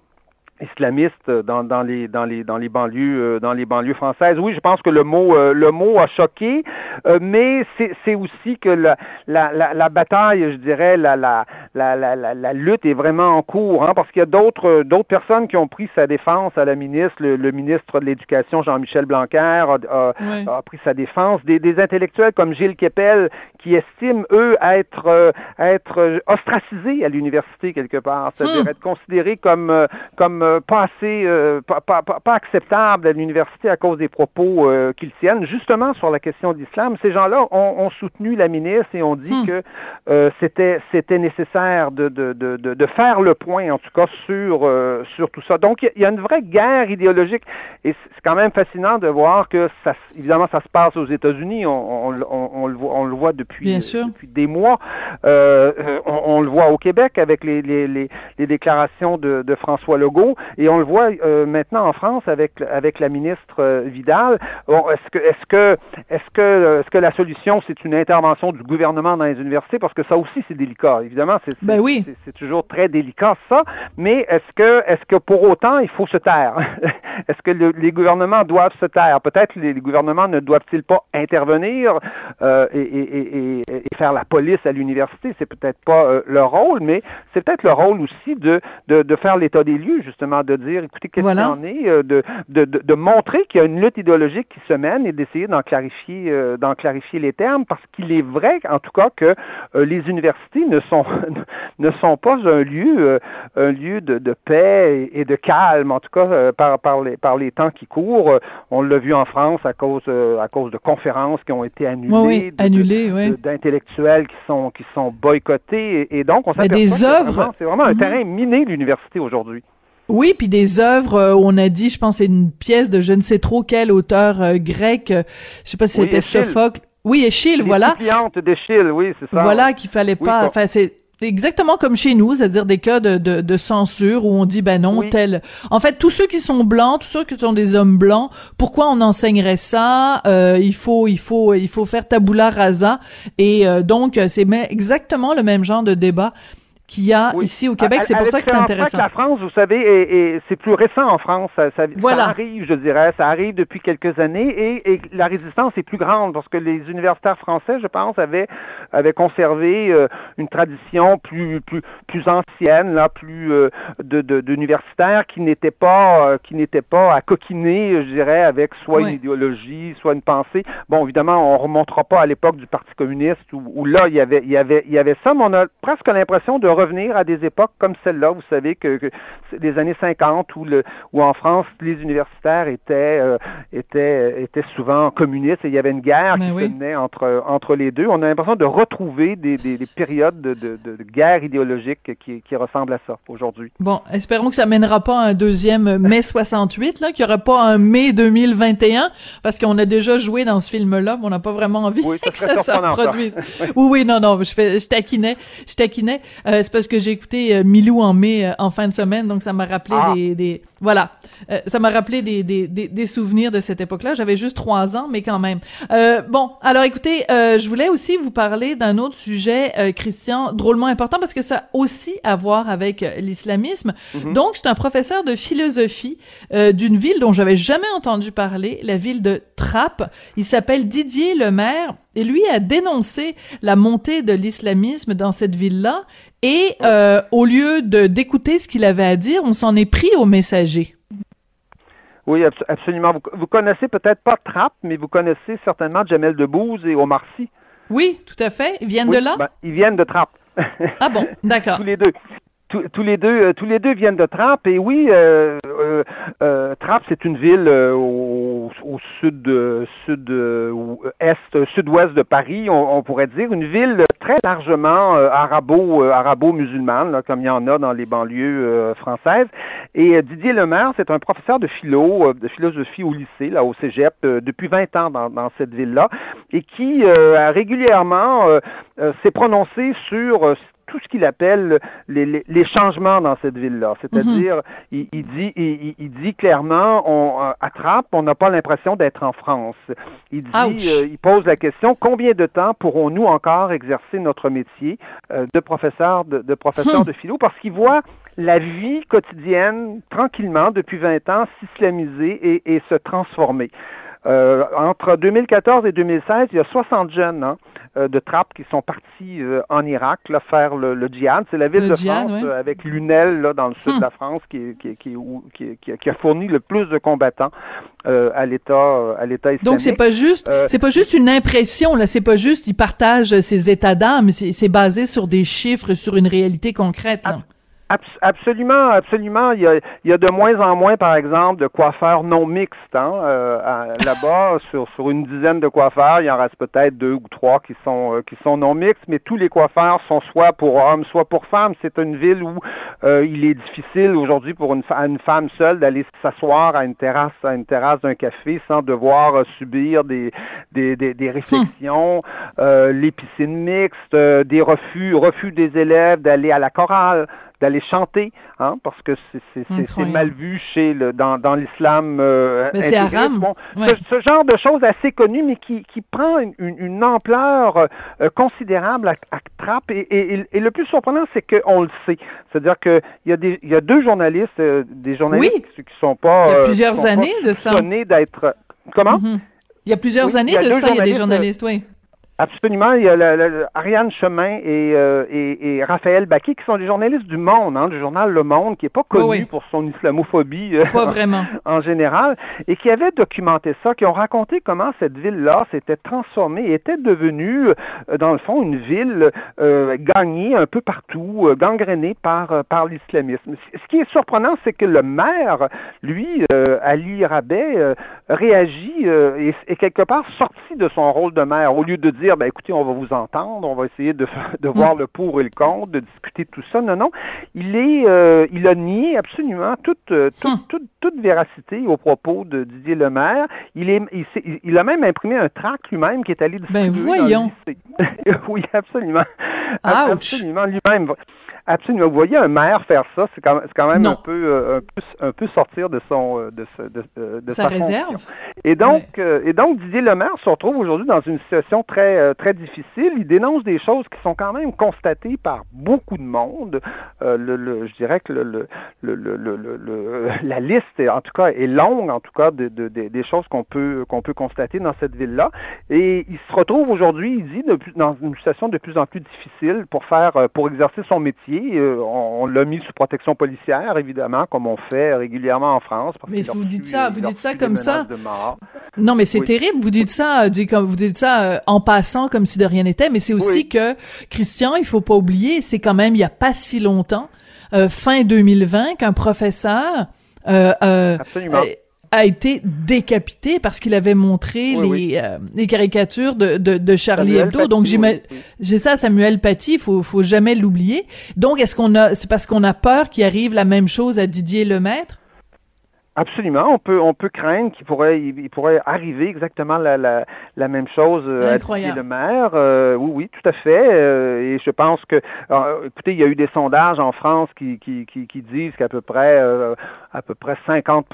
islamistes dans, dans, les dans les dans les banlieues euh, dans les banlieues françaises. Oui, je pense que le mot euh, le mot a choqué, euh, mais c'est aussi que la, la, la, la, bataille, je dirais, la, la, la, la, la lutte est vraiment en cours, hein, parce qu'il y a d'autres d'autres personnes qui ont pris sa défense à la ministre, le, ministre de l'Éducation Jean-Michel Blanquer a, a, pris sa défense, des, des intellectuels comme Gilles Kepel qui estiment eux être être ostracisés à l'université quelque part, c'est-à-dire hmm. être considérés comme comme euh, pas assez, euh, pas, pas, pas, acceptable à l'université à cause des propos euh, qu'ils tiennent, justement sur la question de l'islam. Ces gens-là ont, ont, soutenu la ministre et ont dit hmm. que c'était c'était nécessaire de, de, de, de, faire le point, en tout cas, sur, sur tout ça. Donc, il y a une vraie guerre idéologique et c'est quand même fascinant de voir que, ça, évidemment, ça se passe aux États-Unis. On, on, on, le voit, on le voit depuis, depuis des mois. on, le voit au Québec avec les, les, les, les déclarations de, de François Legault. Et on le voit euh, maintenant en France avec avec la ministre euh, Vidal. Bon, est-ce que est-ce que est-ce que euh, est-ce que la solution c'est une intervention du gouvernement dans les universités? Parce que ça aussi c'est délicat. Évidemment, c'est ben oui. c'est toujours très délicat ça. Mais est-ce que est-ce que pour autant il faut se taire? Est-ce que les gouvernements doivent se taire? Peut-être les, gouvernements ne doivent-ils pas intervenir et, et, et, et, faire la police à l'université? C'est peut-être pas leur rôle, mais c'est peut-être le rôle aussi de de, de faire l'état des lieux justement justement, de dire, écoutez, qu'est-ce Voilà. qu'il en est, euh, de, de, de, de montrer qu'il y a une lutte idéologique qui se mène et d'essayer d'en clarifier, euh, d'en clarifier les termes, parce qu'il est vrai, en tout cas, que euh, les universités ne sont ne sont pas un lieu euh, un lieu de, de paix et, de calme, en tout cas par par les par les temps qui courent. On l'a vu en France à cause euh, à cause de conférences qui ont été annulées, Oui, oui, oui. d'intellectuels qui sont qui sont boycottés et, et donc on Ben, s'aperçoit des que c'est vraiment- un terrain miné l'université aujourd'hui. Oui, puis des œuvres, euh, on a dit, je pense, c'est une pièce de je ne sais trop quel auteur euh, grec, euh, je sais pas si Oui, c'était. Sophocle. Oui, Échille, Les voilà. d'Échille, oui, c'est ça. Voilà, qu'il fallait Oui, pas. Enfin, c'est exactement comme chez nous, c'est-à-dire des cas de, de, de censure où on dit ben non Oui. tel. En fait, tous ceux qui sont blancs, tous ceux qui sont des hommes blancs, pourquoi on enseignerait ça? Euh, Il faut, il faut, il faut faire tabula rasa. Et euh, donc, c'est exactement le même genre de débat qu'il y a Oui. ici au Québec. C'est pour ça que c'est intéressant. La France, vous savez, et, c'est plus récent en France. Ça, ça- ça Voilà. arrive, je dirais, ça arrive depuis quelques années, et, et la résistance est plus grande parce que les universitaires français, je pense, avaient, avaient conservé euh, une tradition plus plus plus ancienne, là, plus euh, de de- d'universitaires qui n'était pas euh, qui pas à coquiner, je dirais, avec soit une idéologie, soit une pensée. Bon, évidemment, on remontera pas à l'époque du Parti communiste où, où là il y avait il y avait il y avait ça, mais on a presque l'impression de revenir à des époques comme celle-là. Vous savez que, que années 50 où le où en France les universitaires étaient euh, étaient étaient souvent communistes et il y avait une guerre Mais qui oui. se menait entre entre les deux. On a l'impression de retrouver des, des, des périodes de, de, guerre idéologique qui, qui ressemblent à ça aujourd'hui. Bon, espérons que ça mènera pas à un deuxième mai 68, là, qu'il y aura pas un mai 2021, parce qu'on a déjà joué dans ce film-là, mais on n'a pas vraiment envie Oui, ça que ça se reproduise. oui, oui, non, non, je fais, je taquinais, je taquinais. Euh, c'est parce que j'ai écouté euh, Milou en mai, euh, en fin de semaine, donc ça m'a rappelé Ah. des, des, voilà, Euh, ça m'a rappelé des, des, des, des souvenirs de cette époque-là. J'avais juste trois ans, mais quand même. Bon, alors écoutez, je voulais aussi vous parler d'un autre sujet, Christian, drôlement important parce que ça a aussi à voir avec l'islamisme. Donc, c'est un professeur de philosophie d'une ville dont j'avais jamais entendu parler, la ville de Trappes. Il s'appelle Didier Lemaire et lui a dénoncé la montée de l'islamisme dans cette ville-là. Et euh, au lieu de d'écouter ce qu'il avait à dire, on s'en est pris au messager. Oui, abs- absolument. Vous, vous connaissez peut-être pas Trapp, mais vous connaissez certainement Jamel Debbouze et Omar Sy. Oui, tout à fait. Ils viennent Oui, de là? ben, ils viennent de Trappes. Ah bon, d'accord. tous les deux. Tous, les deux, euh, tous les deux viennent de Trappes et oui, euh, euh, Trappes c'est une ville au, sud, sud est, sud-ouest de Paris, on, pourrait dire une ville très largement arabo, arabo-musulmane, comme il y en a dans les banlieues françaises. Et Didier Lemaire, c'est un professeur de philo, de philosophie au lycée, là, au Cégep, depuis 20 ans dans, cette ville-là, et qui a régulièrement s'est prononcé sur tout ce qu'il appelle les, les, les changements dans cette ville-là. C'est-à-dire, il, il dit, il, il dit clairement, on euh, attrape, on n'a pas l'impression d'être en France. Il dit, euh, il pose la question, combien de temps pourrons-nous encore exercer notre métier euh, de professeur de, de professeur de philo? Parce qu'il voit la vie quotidienne tranquillement depuis 20 ans s'islamiser et, et se transformer. Euh, entre 2014 et 2016, il y a 60 jeunes hein, de Trappes qui sont partis euh, en Irak là, faire le, le djihad. C'est la ville Le de djihad, France ouais. euh, avec Lunel là, dans le sud de la France qui, qui, qui, où- qui, a fourni le plus de combattants euh, à l'État euh, à l'État islamique. Donc c'est pas juste, Euh, c'est pas juste une impression là, c'est pas juste il partage ses états d'âme, c'est c'est basé sur des chiffres, sur une réalité concrète. là. Abs- absolument, absolument. Il y, a, il y a de moins en moins, par exemple, de coiffeurs non mixtes. Hein, euh, là-bas, sur, sur une dizaine de coiffeurs, il y en reste peut-être deux ou trois qui sont euh, qui sont non mixtes, mais tous les coiffeurs sont soit pour hommes, soit pour femmes. C'est une ville où euh, il est difficile aujourd'hui pour une, une femme seule d'aller s'asseoir à une terrasse à une terrasse d'un café sans devoir euh, subir des des, des, des réflexions, euh, les piscines mixtes, euh, des refus refus des élèves d'aller à la chorale d'aller chanter, hein, parce que c'est- mal vu chez le dans, dans l'islam. Euh, Mais c'est haram. Bon, Ouais. ce, ce genre de choses assez connues, mais qui, qui prend une, une- une ampleur euh, considérable à, à Trappes. Et, et- et le plus surprenant, c'est qu'on le sait. C'est-à-dire qu'il y, a des- y a deux journalistes, euh, des journalistes Oui. qui, qui sont pas. Il y a euh, plusieurs années de ça. d'être. Comment? Mhm. Il y a plusieurs Oui, années de ça, il y a des journalistes, oui. Absolument. Il y a la, Ariane Chemin et, euh, et, et, Raphaël Baquet, qui sont des journalistes du Monde, hein, du journal Le Monde, qui n'est pas connu oui, oui. pour son islamophobie euh, pas vraiment. en général, et qui avaient documenté ça, qui ont raconté comment cette ville-là s'était transformée, était devenue, euh, dans le fond, une ville euh, gagnée un peu partout, gangrénée par, par l'islamisme. Ce qui est surprenant, c'est que le maire, lui, Ali Rabet, réagit et est quelque part sorti de son rôle de maire, au lieu de dire ben, écoutez, on va vous entendre, on va essayer de, de voir le pour et le contre, de discuter de tout ça. Non, non. Il est, euh, il a nié absolument toute, toute, hum. toute, toute, véracité aux propos de Didier Lemaire. Il, est, il, il a même imprimé un tract lui-même qui est allé distribuer ben voyons. oui, absolument. Ouch. Absolument, lui-même. Absolument. Vous voyez un maire faire ça, c'est quand, quand, même un peu, euh, un peu, un peu sortir de son euh, de, de, de, de sa, sa réserve. Et donc, ouais. euh, et donc Didier Lemaire se retrouve aujourd'hui dans une situation très euh, très difficile. Il dénonce des choses qui sont quand même constatées par beaucoup de monde. Euh, le, le, je dirais que le, la liste, en tout cas, est longue, en tout cas, de, de, de des choses qu'on peut qu'on peut constater dans cette ville-là. Et il se retrouve aujourd'hui, il dit, dans une situation de plus en plus difficile pour faire euh, pour exercer son métier. Euh, on, on l'a mis sous protection policière, évidemment, comme on fait régulièrement en France. mais vous dites ça, vous dites ça comme ça. Non, mais c'est oui. terrible. Vous dites ça, vous dites ça euh, en passant comme si de rien n'était. Mais c'est aussi oui. que Christian, il faut pas oublier, c'est quand même il y a pas si longtemps, euh, fin 2020, qu'un professeur euh, Absolument a été décapité parce qu'il avait montré oui, les, oui. Euh, les caricatures de, de, de Charlie Samuel Hebdo. Paty, Donc j'ai oui, ça, Samuel Paty, faut faut jamais l'oublier. Donc est-ce qu'on a, c'est parce qu'on a peur qu'il arrive la même chose à Didier Lemaître? Absolument, on peut on peut craindre qu'il pourrait il, pourrait arriver exactement la, la, la même chose euh, à le maire. Euh, oui, oui, tout à fait. Euh, et je pense que, alors, écoutez, il y a eu des sondages en France qui qui, qui, qui disent qu'à peu près euh, à peu près 50%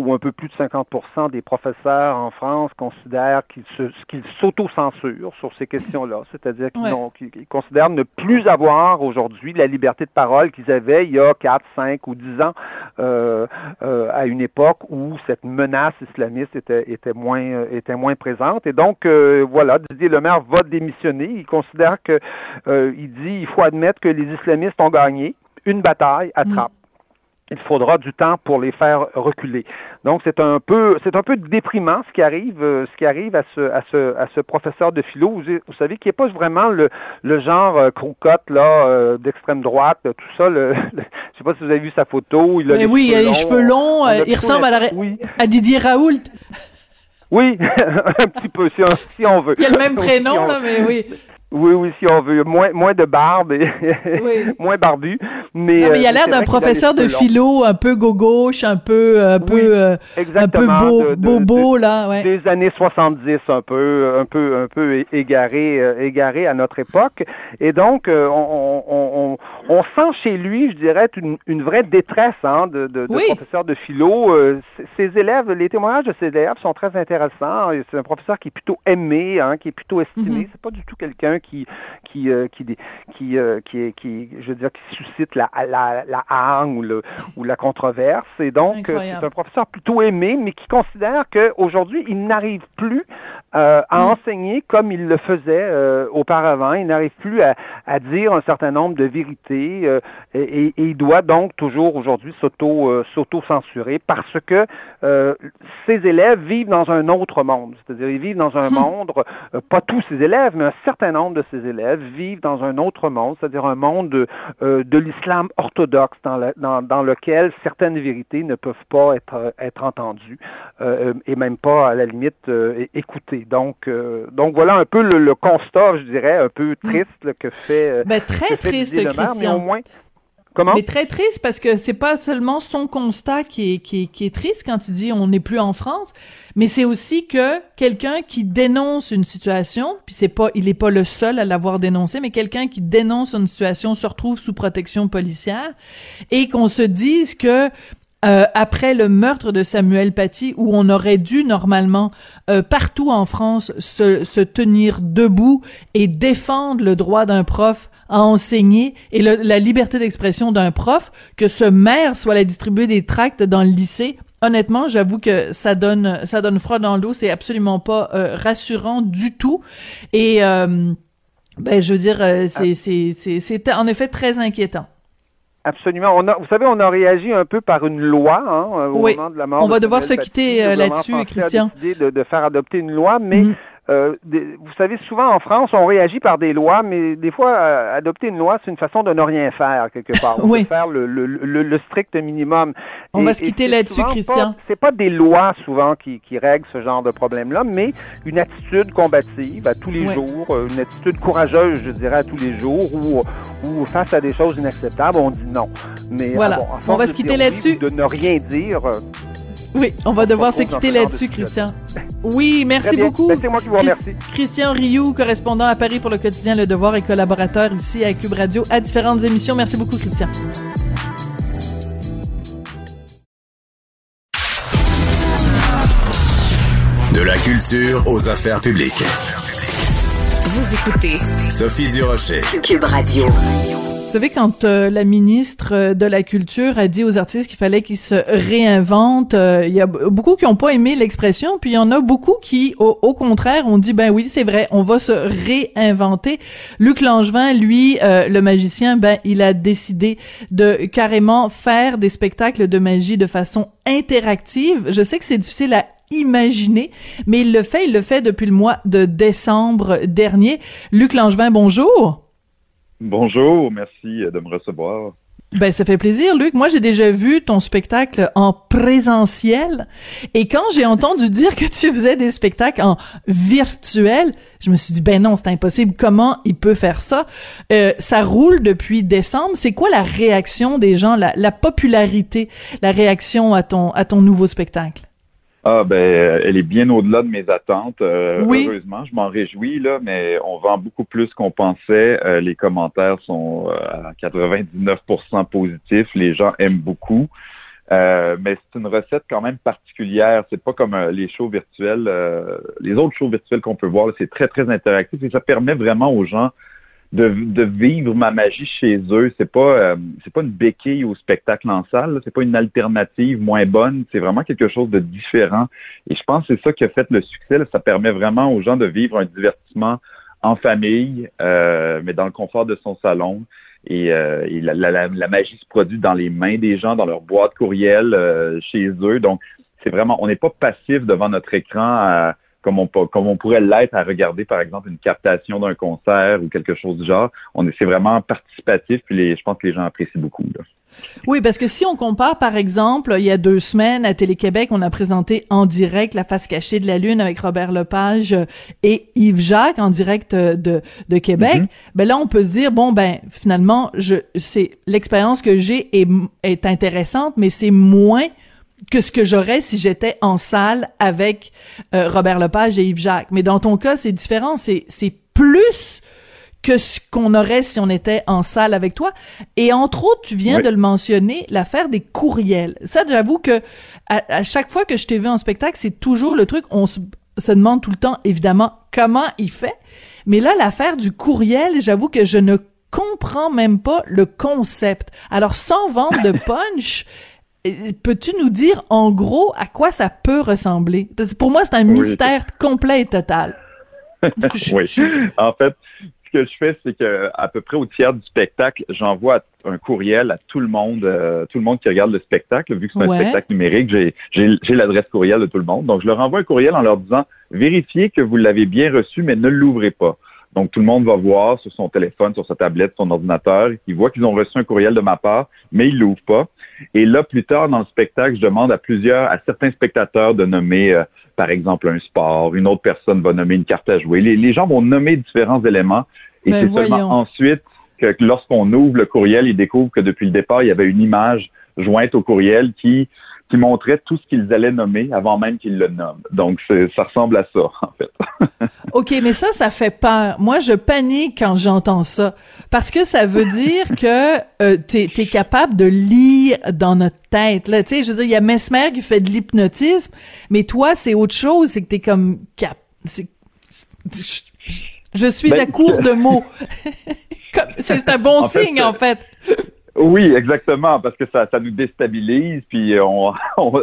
ou un peu plus de 50% des professeurs en France considèrent qu'ils qu'ils s'auto-censurent sur ces questions-là, c'est-à-dire qu'ils, ouais. considèrent ne plus avoir aujourd'hui la liberté de parole qu'ils avaient il y a 4, 5 ou 10 ans euh, à une époque où cette menace islamiste était, était, moins, était moins présente. Et donc, euh, voilà, Didier Lemaire va démissionner. Il considère que, euh, il dit, il faut admettre que les islamistes ont gagné une bataille à trappe. Mmh il faudra du temps pour les faire reculer. Donc c'est un peu c'est un peu déprimant ce qui arrive euh, ce qui arrive à ce à ce à ce professeur de philo vous, vous savez qui est pas vraiment le le genre euh, crocotte là euh, d'extrême droite tout ça le, le, je sais pas si vous avez vu sa photo il a Mais oui il a les cheveux longs euh, il ressemble à, la, oui. à Didier Raoult oui, un petit peu, si on, si on veut. Il a le même prénom, si là, mais oui. Oui, oui, si on veut. Moins, moins de barbe et oui. moins barbu. Mais, non, mais il a l'air d'un professeur de philo un peu gauche, un peu, un peu, oui, euh, un peu beau, de, de, bobo, de, là, ouais. Des années 70, un peu, un peu, un peu égaré, euh, égaré à notre époque. Et donc, euh, on, on, on, on, sent chez lui, je dirais, une, une vraie détresse, hein, de, de, oui. professeur de philo. Euh, ses élèves, les témoignages de ses élèves sont très intéressants. C'est un professeur qui est plutôt aimé, hein, qui est plutôt estimé. Mm -hmm. C'est pas du tout quelqu'un qui qui euh, qui qui, euh, qui qui je veux dire qui suscite la la, ou le ou la controverse. Et donc euh, c'est un professeur plutôt aimé mais qui considère que aujourd'hui il n'arrive plus euh, à mm. enseigner comme il le faisait euh, auparavant il n'arrive plus à, à, dire un certain nombre de vérités euh, et, et, il doit donc toujours aujourd'hui s'auto s'auto censurer parce que ses élèves vivent dans un autre monde c'est-à-dire ils vivent dans un mm. monde pas tous ses élèves mais un certain nombre de ses élèves vivent dans un autre monde, c'est-à-dire un monde de, euh, de l'islam orthodoxe dans, la, dans, dans, lequel certaines vérités ne peuvent pas être, être entendues euh, et même pas à la limite euh, Donc, euh, donc voilà un peu le, le, constat, je dirais, un peu triste là, que fait. Ben, très que fait triste, Christian. mais au moins. Comment? Mais très triste parce que c'est pas seulement son constat qui est, qui est, qui est triste quand il dit on n'est plus en France, mais c'est aussi que quelqu'un qui dénonce une situation, puis c'est pas, il est pas le seul à l'avoir dénoncé, mais quelqu'un qui dénonce une situation se retrouve sous protection policière et qu'on se dise que euh, après le meurtre de Samuel Paty, où on aurait dû normalement euh, partout en France se, se, tenir debout et défendre le droit d'un prof à enseigner et le, la liberté d'expression d'un prof, que ce maire soit la distribuer des tracts dans le lycée honnêtement, j'avoue que ça donne ça donne froid dans l'eau. C'est absolument pas euh, rassurant du tout. Et euh, ben, je veux dire, euh, c'est c'est c'est c'est en effet très inquiétant. Absolument. On a, vous savez, on a réagi un peu par une loi hein, au Oui. moment de la mort. On de va devoir Samuel se quitter, euh, là-dessus, français a Christian. décidé De, de faire adopter une loi, mais Mhm. Euh, des- vous savez, souvent en France, on réagit par des lois, mais des fois, euh, adopter une loi, c'est une façon de ne rien faire quelque part. On Oui. peut faire le, le, le, le strict minimum. On va se quitter là-dessus, Christian. C'est pas des lois souvent qui, qui règlent ce genre de problème-là, mais une attitude combative à tous les Oui. jours, euh, une attitude courageuse, je dirais, à tous les jours, où, où face à des choses inacceptables, on dit non. Mais Voilà. ah bon, On va se quitter là-dessus. De ne rien dire. Oui, on va devoir On se quitter là-dessus. Christian. Oui, merci beaucoup. Ben, c'est moi qui vous Chris- remercie. Christian Rioux, correspondant à Paris pour le quotidien Le Devoir et collaborateur ici à Cube Radio à différentes émissions. Merci beaucoup, Christian. De la culture aux affaires publiques. Vous écoutez Sophie Durocher. Cube Radio. Vous savez, quand euh, la ministre euh, de la Culture a dit aux artistes qu'il fallait qu'ils se réinventent, euh, il y a beaucoup qui n'ont pas aimé l'expression, puis il y en a beaucoup qui, au, au contraire, ont dit, ben oui, c'est vrai, on va se réinventer. Luc Langevin, lui, euh, le magicien, ben il a décidé de carrément faire des spectacles de magie de façon interactive. Je sais que c'est difficile à imaginer, mais il le fait, il le fait depuis le mois de décembre dernier. Luc Langevin, bonjour. Bonjour, merci de me recevoir. Ben, ça fait plaisir, Luc. Moi, j'ai déjà vu ton spectacle en présentiel. Et quand j'ai entendu dire que tu faisais des spectacles en virtuel, je me suis dit, ben non, c'est impossible. Comment il peut faire ça? Euh, ça roule depuis décembre. C'est quoi la réaction des gens, la, la popularité, la réaction à ton, à ton nouveau spectacle? Ah ben, elle est bien au-delà de mes attentes. euh, Oui. Heureusement, je m'en réjouis là, mais on vend beaucoup plus qu'on pensait. Euh, les commentaires sont euh, à 99% positifs. Les gens aiment beaucoup. Euh, mais c'est une recette quand même particulière. C'est pas comme euh, les shows virtuels, euh, les autres shows virtuels qu'on peut voir. C'est très très interactif et ça permet vraiment aux gens de, vivre ma magie chez eux. C'est pas euh, c'est pas une béquille au spectacle en salle. C'est pas une alternative moins bonne. C'est vraiment quelque chose de différent. Et je pense que c'est ça qui a fait le succès. Ça permet vraiment aux gens de vivre un divertissement en famille, euh, mais dans le confort de son salon. Et, euh, la, magie se produit dans les mains des gens, dans leur boîte courriel, chez eux. Donc, c'est vraiment, on n'est pas passif devant notre écran à- comme, on, peut- comme on pourrait l'être à regarder, par exemple, une captation d'un concert ou quelque chose du genre. On est, c'est vraiment participatif, puis les, je pense que les gens apprécient beaucoup. là. Oui, parce que si on compare, par exemple, il y a deux semaines à Télé-Québec, on a présenté en direct La face cachée de la Lune avec Robert Lepage et Yves Jacques en direct de, de Québec. Ben là, on peut se dire, bon, ben, finalement, je, c'est, l'expérience que j'ai est, est intéressante, mais c'est moins que ce que j'aurais si j'étais en salle avec euh, Robert Lepage et Yves Jacques. Mais dans ton cas, c'est différent. C'est, c'est plus que ce qu'on aurait si on était en salle avec toi. Et entre autres, tu viens Oui. de le mentionner, l'affaire des courriels. Ça, j'avoue que à, à chaque fois que je t'ai vu en spectacle, c'est toujours le truc, on se, se demande tout le temps, évidemment, comment il fait. Mais là, l'affaire du courriel, j'avoue que je ne comprends même pas le concept. Alors, sans vendre de punch, peux-tu nous dire, en gros, à quoi ça peut ressembler? Parce que pour moi, c'est un Oui. mystère complet et total. oui. En fait, ce que je fais, c'est que à peu près au tiers du spectacle, j'envoie un courriel à tout le monde, euh, tout le monde qui regarde le spectacle. Vu que c'est un spectacle numérique, j'ai l'adresse courriel de tout le monde. Donc, je leur envoie un courriel en leur disant vérifiez que vous l'avez bien reçu, mais ne l'ouvrez pas. Donc, tout le monde va voir sur son téléphone, sur sa tablette, son ordinateur. Ils voient qu'ils ont reçu un courriel de ma part, mais ils l'ouvrent pas. Et là, plus tard dans le spectacle, je demande à plusieurs, à certains spectateurs de nommer, euh, par exemple, un sport. Une autre personne va nommer une carte à jouer. Les, les gens vont nommer différents éléments. Et Ben, c'est seulement ensuite que lorsqu'on ouvre le courriel, ils découvrent que depuis le départ, il y avait une image jointe au courriel qui, qui montrait tout ce qu'ils allaient nommer avant même qu'ils le nomment. Donc, ça ressemble à ça, en fait. OK, mais ça, ça fait peur. Moi, je panique quand j'entends ça. Parce que ça veut dire que euh, t'es es capable de lire dans notre tête. Là, tu sais, je veux dire, il y a Mesmer qui fait de l'hypnotisme, mais toi, c'est autre chose. C'est que t'es comme... Cap je, suis Ben, à court de mots. C'est un bon en fait, signe, en fait. Oui, exactement, parce que ça, ça nous déstabilise, puis on,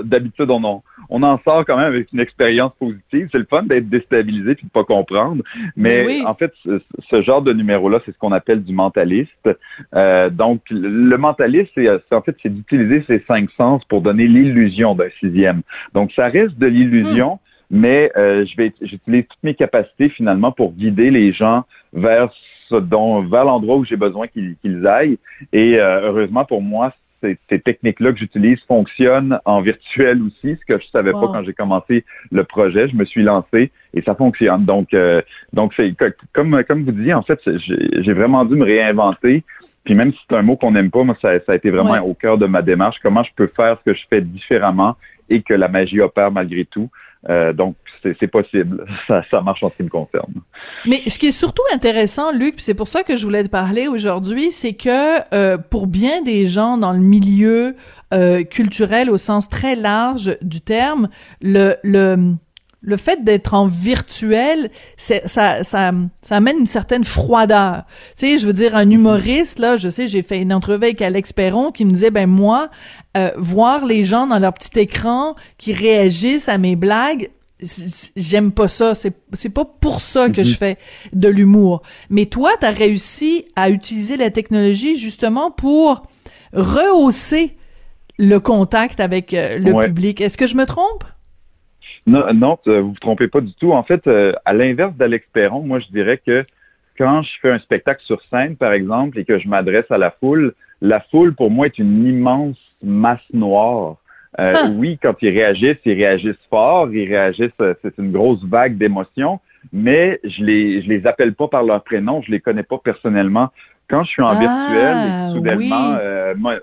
d'habitude, on, en, on en sort quand même avec une expérience positive. C'est le fun d'être déstabilisé puis de pas comprendre. Mais, en fait, ce, genre de numéro-là, c'est ce qu'on appelle du mentaliste. Euh, donc, le mentaliste, c'est en fait, c'est d'utiliser ses cinq sens pour donner l'illusion d'un sixième. Donc, ça reste de l'illusion. Hmm. Mais euh, je vais j'utilise toutes mes capacités finalement pour guider les gens vers dont, vers l'endroit où j'ai besoin qu'ils aillent. Et euh, heureusement pour moi, ces, ces techniques-là que j'utilise fonctionnent en virtuel aussi, ce que je savais pas quand j'ai commencé le projet. Je me suis lancé et ça fonctionne. Donc, euh, donc c'est comme comme vous disiez, en fait, j'ai vraiment dû me réinventer. Puis même si c'est un mot qu'on n'aime pas, moi, ça, ça, a été vraiment au cœur de ma démarche. Comment je peux faire ce que je fais différemment et que la magie opère malgré tout? Euh, donc, c'est possible. Ça, marche en ce qui me concerne. Mais ce qui est surtout intéressant, Luc, c'est pour ça que je voulais te parler aujourd'hui, c'est que euh, pour bien des gens dans le milieu euh, culturel au sens très large du terme, le le fait d'être en virtuel, ça, ça, ça amène une certaine froideur. Tu sais, je veux dire, un humoriste, là, je sais, j'ai fait une entrevue avec Alex Perron qui me disait, ben moi, euh, voir les gens dans leur petit écran qui réagissent à mes blagues, j'aime pas ça. C'est, c'est pas pour ça que je mhm. fais de l'humour. Mais toi, t'as réussi à utiliser la technologie justement pour rehausser le contact avec euh, le public. Est-ce que je me trompe? Non, non, vous vous trompez pas du tout. En fait, euh, à l'inverse d'Alex Perron, moi, je dirais que quand je fais un spectacle sur scène, par exemple, et que je m'adresse à la foule, la foule, pour moi, est une immense masse noire. Euh, ah. Oui, quand ils réagissent, ils réagissent fort, ils réagissent, euh, c'est une grosse vague d'émotions, mais je les, je les appelle pas par leur prénom, je les connais pas personnellement. Quand je suis en virtuel et ah, soudainement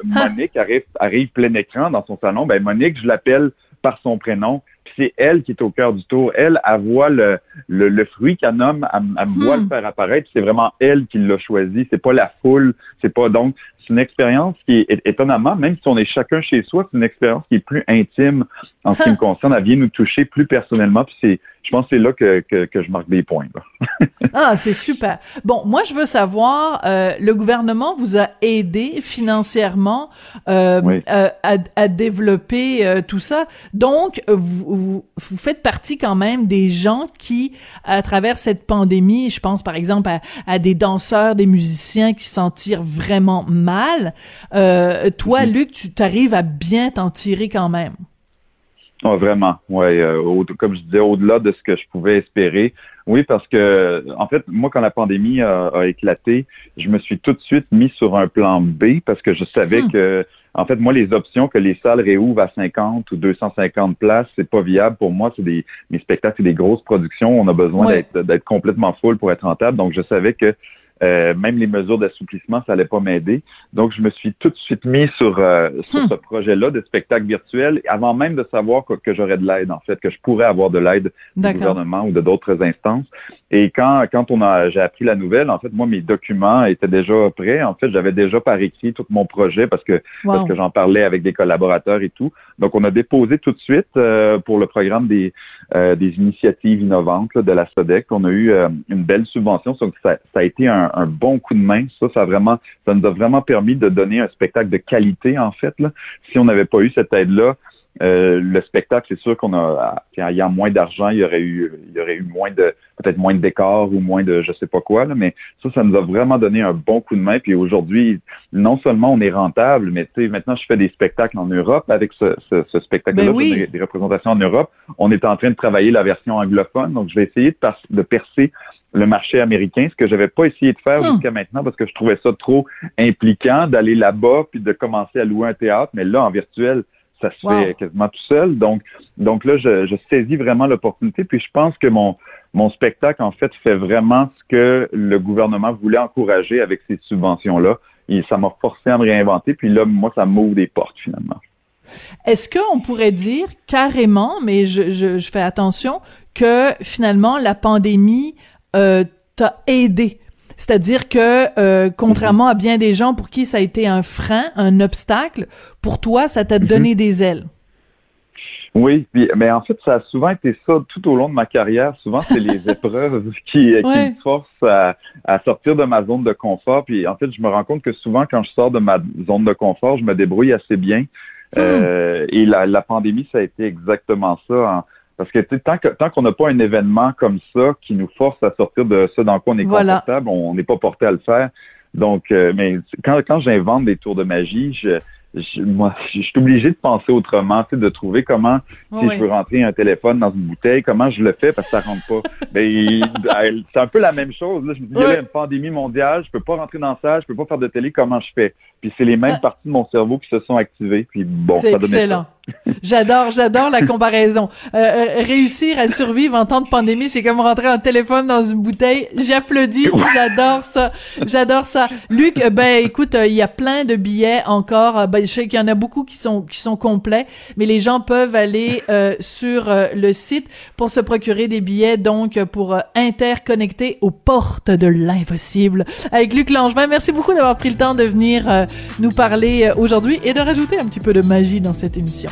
Monique arrive, arrive plein écran dans son salon, ben Monique, je l'appelle par son prénom c'est elle qui est au cœur du tour. Elle, elle voit le, le, le fruit qu'elle nomme, elle, elle voit le hmm. faire apparaître. C'est vraiment elle qui l'a choisi. C'est pas la foule. C'est pas donc c'est une expérience qui est étonnamment, même si on est chacun chez soi, c'est une expérience qui est plus intime en ce qui me concerne. Elle vient nous toucher plus personnellement. Puis c'est je pense que c'est là que, que, que, je marque des points. ah, c'est super. Bon, moi, je veux savoir, euh, le gouvernement vous a aidé financièrement euh, euh à, à, développer tout ça. Donc, vous, vous, faites partie quand même des gens qui, à travers cette pandémie, je pense par exemple à, à des danseurs, des musiciens qui s'en tirent vraiment mal. Euh, toi. Luc, tu t'arrives à bien t'en tirer quand même. Oh, vraiment, oui. Euh, comme je disais, au-delà de ce que je pouvais espérer. Oui, parce que, en fait, moi, quand la pandémie a, éclaté, je me suis tout de suite mis sur un plan B parce que je savais hmm. que, en fait, moi, les options que les salles réouvrent à 50 ou 250 places, c'est pas viable pour moi. C'est des, mes spectacles, c'est des grosses productions. On a besoin d'être complètement full pour être rentable. Donc, je savais que euh, même les mesures d'assouplissement, ça allait pas m'aider. Donc, je me suis tout de suite mis sur, euh, sur hmm. ce projet-là de spectacle virtuel, avant même de savoir que, que j'aurais de l'aide, en fait, que je pourrais avoir de l'aide du gouvernement ou de d'autres instances. Et quand, quand on a, j'ai appris la nouvelle, en fait, moi, mes documents étaient déjà prêts. En fait, j'avais déjà par écrit tout mon projet parce que, parce que j'en parlais avec des collaborateurs et tout. Donc, on a déposé tout de suite euh, pour le programme des, des initiatives innovantes de la SODEC. On a eu une belle subvention. Donc, ça, ça a été un, un, bon coup de main. Ça, ça, vraiment, ça nous a vraiment permis de donner un spectacle de qualité, en fait. Là. Si on n'avait pas eu cette aide-là, euh, le spectacle, c'est sûr qu'on a, il y a moins d'argent, il y aurait eu, il y aurait eu moins de, peut-être moins de décors ou moins de, je sais pas quoi, là, mais ça, ça nous a vraiment donné un bon coup de main. Puis aujourd'hui, non seulement on est rentable, mais tu sais, maintenant je fais des spectacles en Europe avec ce, ce, spectacle-là, ben des, représentations en Europe. On est en train de travailler la version anglophone, donc je vais essayer de, de percer le marché américain, ce que j'avais pas essayé de faire hmm. jusqu'à maintenant parce que je trouvais ça trop impliquant d'aller là-bas puis de commencer à louer un théâtre, mais là en virtuel, ça se fait quasiment tout seul. Donc, donc là, je, je saisis vraiment l'opportunité. Puis je pense que mon, mon spectacle, en fait, fait vraiment ce que le gouvernement voulait encourager avec ces subventions-là. Et ça m'a forcé à me réinventer. Puis là, moi, ça m'ouvre des portes finalement. Est-ce qu'on pourrait dire carrément, mais je, je, je, fais attention, que finalement la pandémie euh, t'a aidé. C'est-à-dire que, euh, contrairement à bien des gens pour qui ça a été un frein, un obstacle, pour toi, ça t'a donné mhm. des ailes. Oui, mais en fait, ça a souvent été ça tout au long de ma carrière. Souvent, c'est les épreuves qui, qui me forcent à, sortir de ma zone de confort. Puis en fait, je me rends compte que souvent, quand je sors de ma zone de confort, je me débrouille assez bien. Hmm. Euh, et la, la, pandémie, ça a été exactement ça. Hein. Parce que tant que tant qu'on n'a pas un événement comme ça qui nous force à sortir de ce dans quoi on est confortable, on n'est pas porté à le faire. Donc, euh, mais quand, quand j'invente des tours de magie, je, je, moi, je suis obligé de penser autrement, de trouver comment, si je veux rentrer un téléphone dans une bouteille, comment je le fais parce que ça rentre pas. ben, c'est un peu la même chose. Là. Je me dis, il y a une pandémie mondiale, je peux pas rentrer dans ça, je peux pas faire de télé, comment je fais? Puis c'est les mêmes ah. parties de mon cerveau qui se sont activées. Puis bon, ça excellent. J'adore, j'adore la comparaison. Euh, euh, réussir à survivre en temps de pandémie, c'est comme rentrer un téléphone dans une bouteille. J'applaudis, j'adore ça, j'adore ça. Luc, euh, ben écoute, il y a plein de billets encore. Ben, je sais qu'il y en a beaucoup qui sont qui sont complets, mais les gens peuvent aller sur le site pour se procurer des billets, donc pour interconnecter aux portes de l'impossible. Avec Luc Langevin, merci beaucoup d'avoir pris le temps de venir nous parler aujourd'hui et de rajouter un petit peu de magie dans cette émission.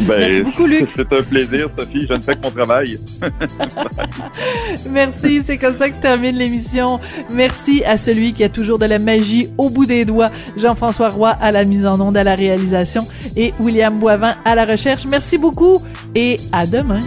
Ben, Merci beaucoup, Luc. C'est un plaisir, Sophie. Je ne fais que mon travail. Merci. C'est comme ça que se termine l'émission. Merci à celui qui a toujours de la magie au bout des doigts, Jean-François Roy à la mise en onde, à la réalisation et William Boivin à la recherche. Merci beaucoup et à demain.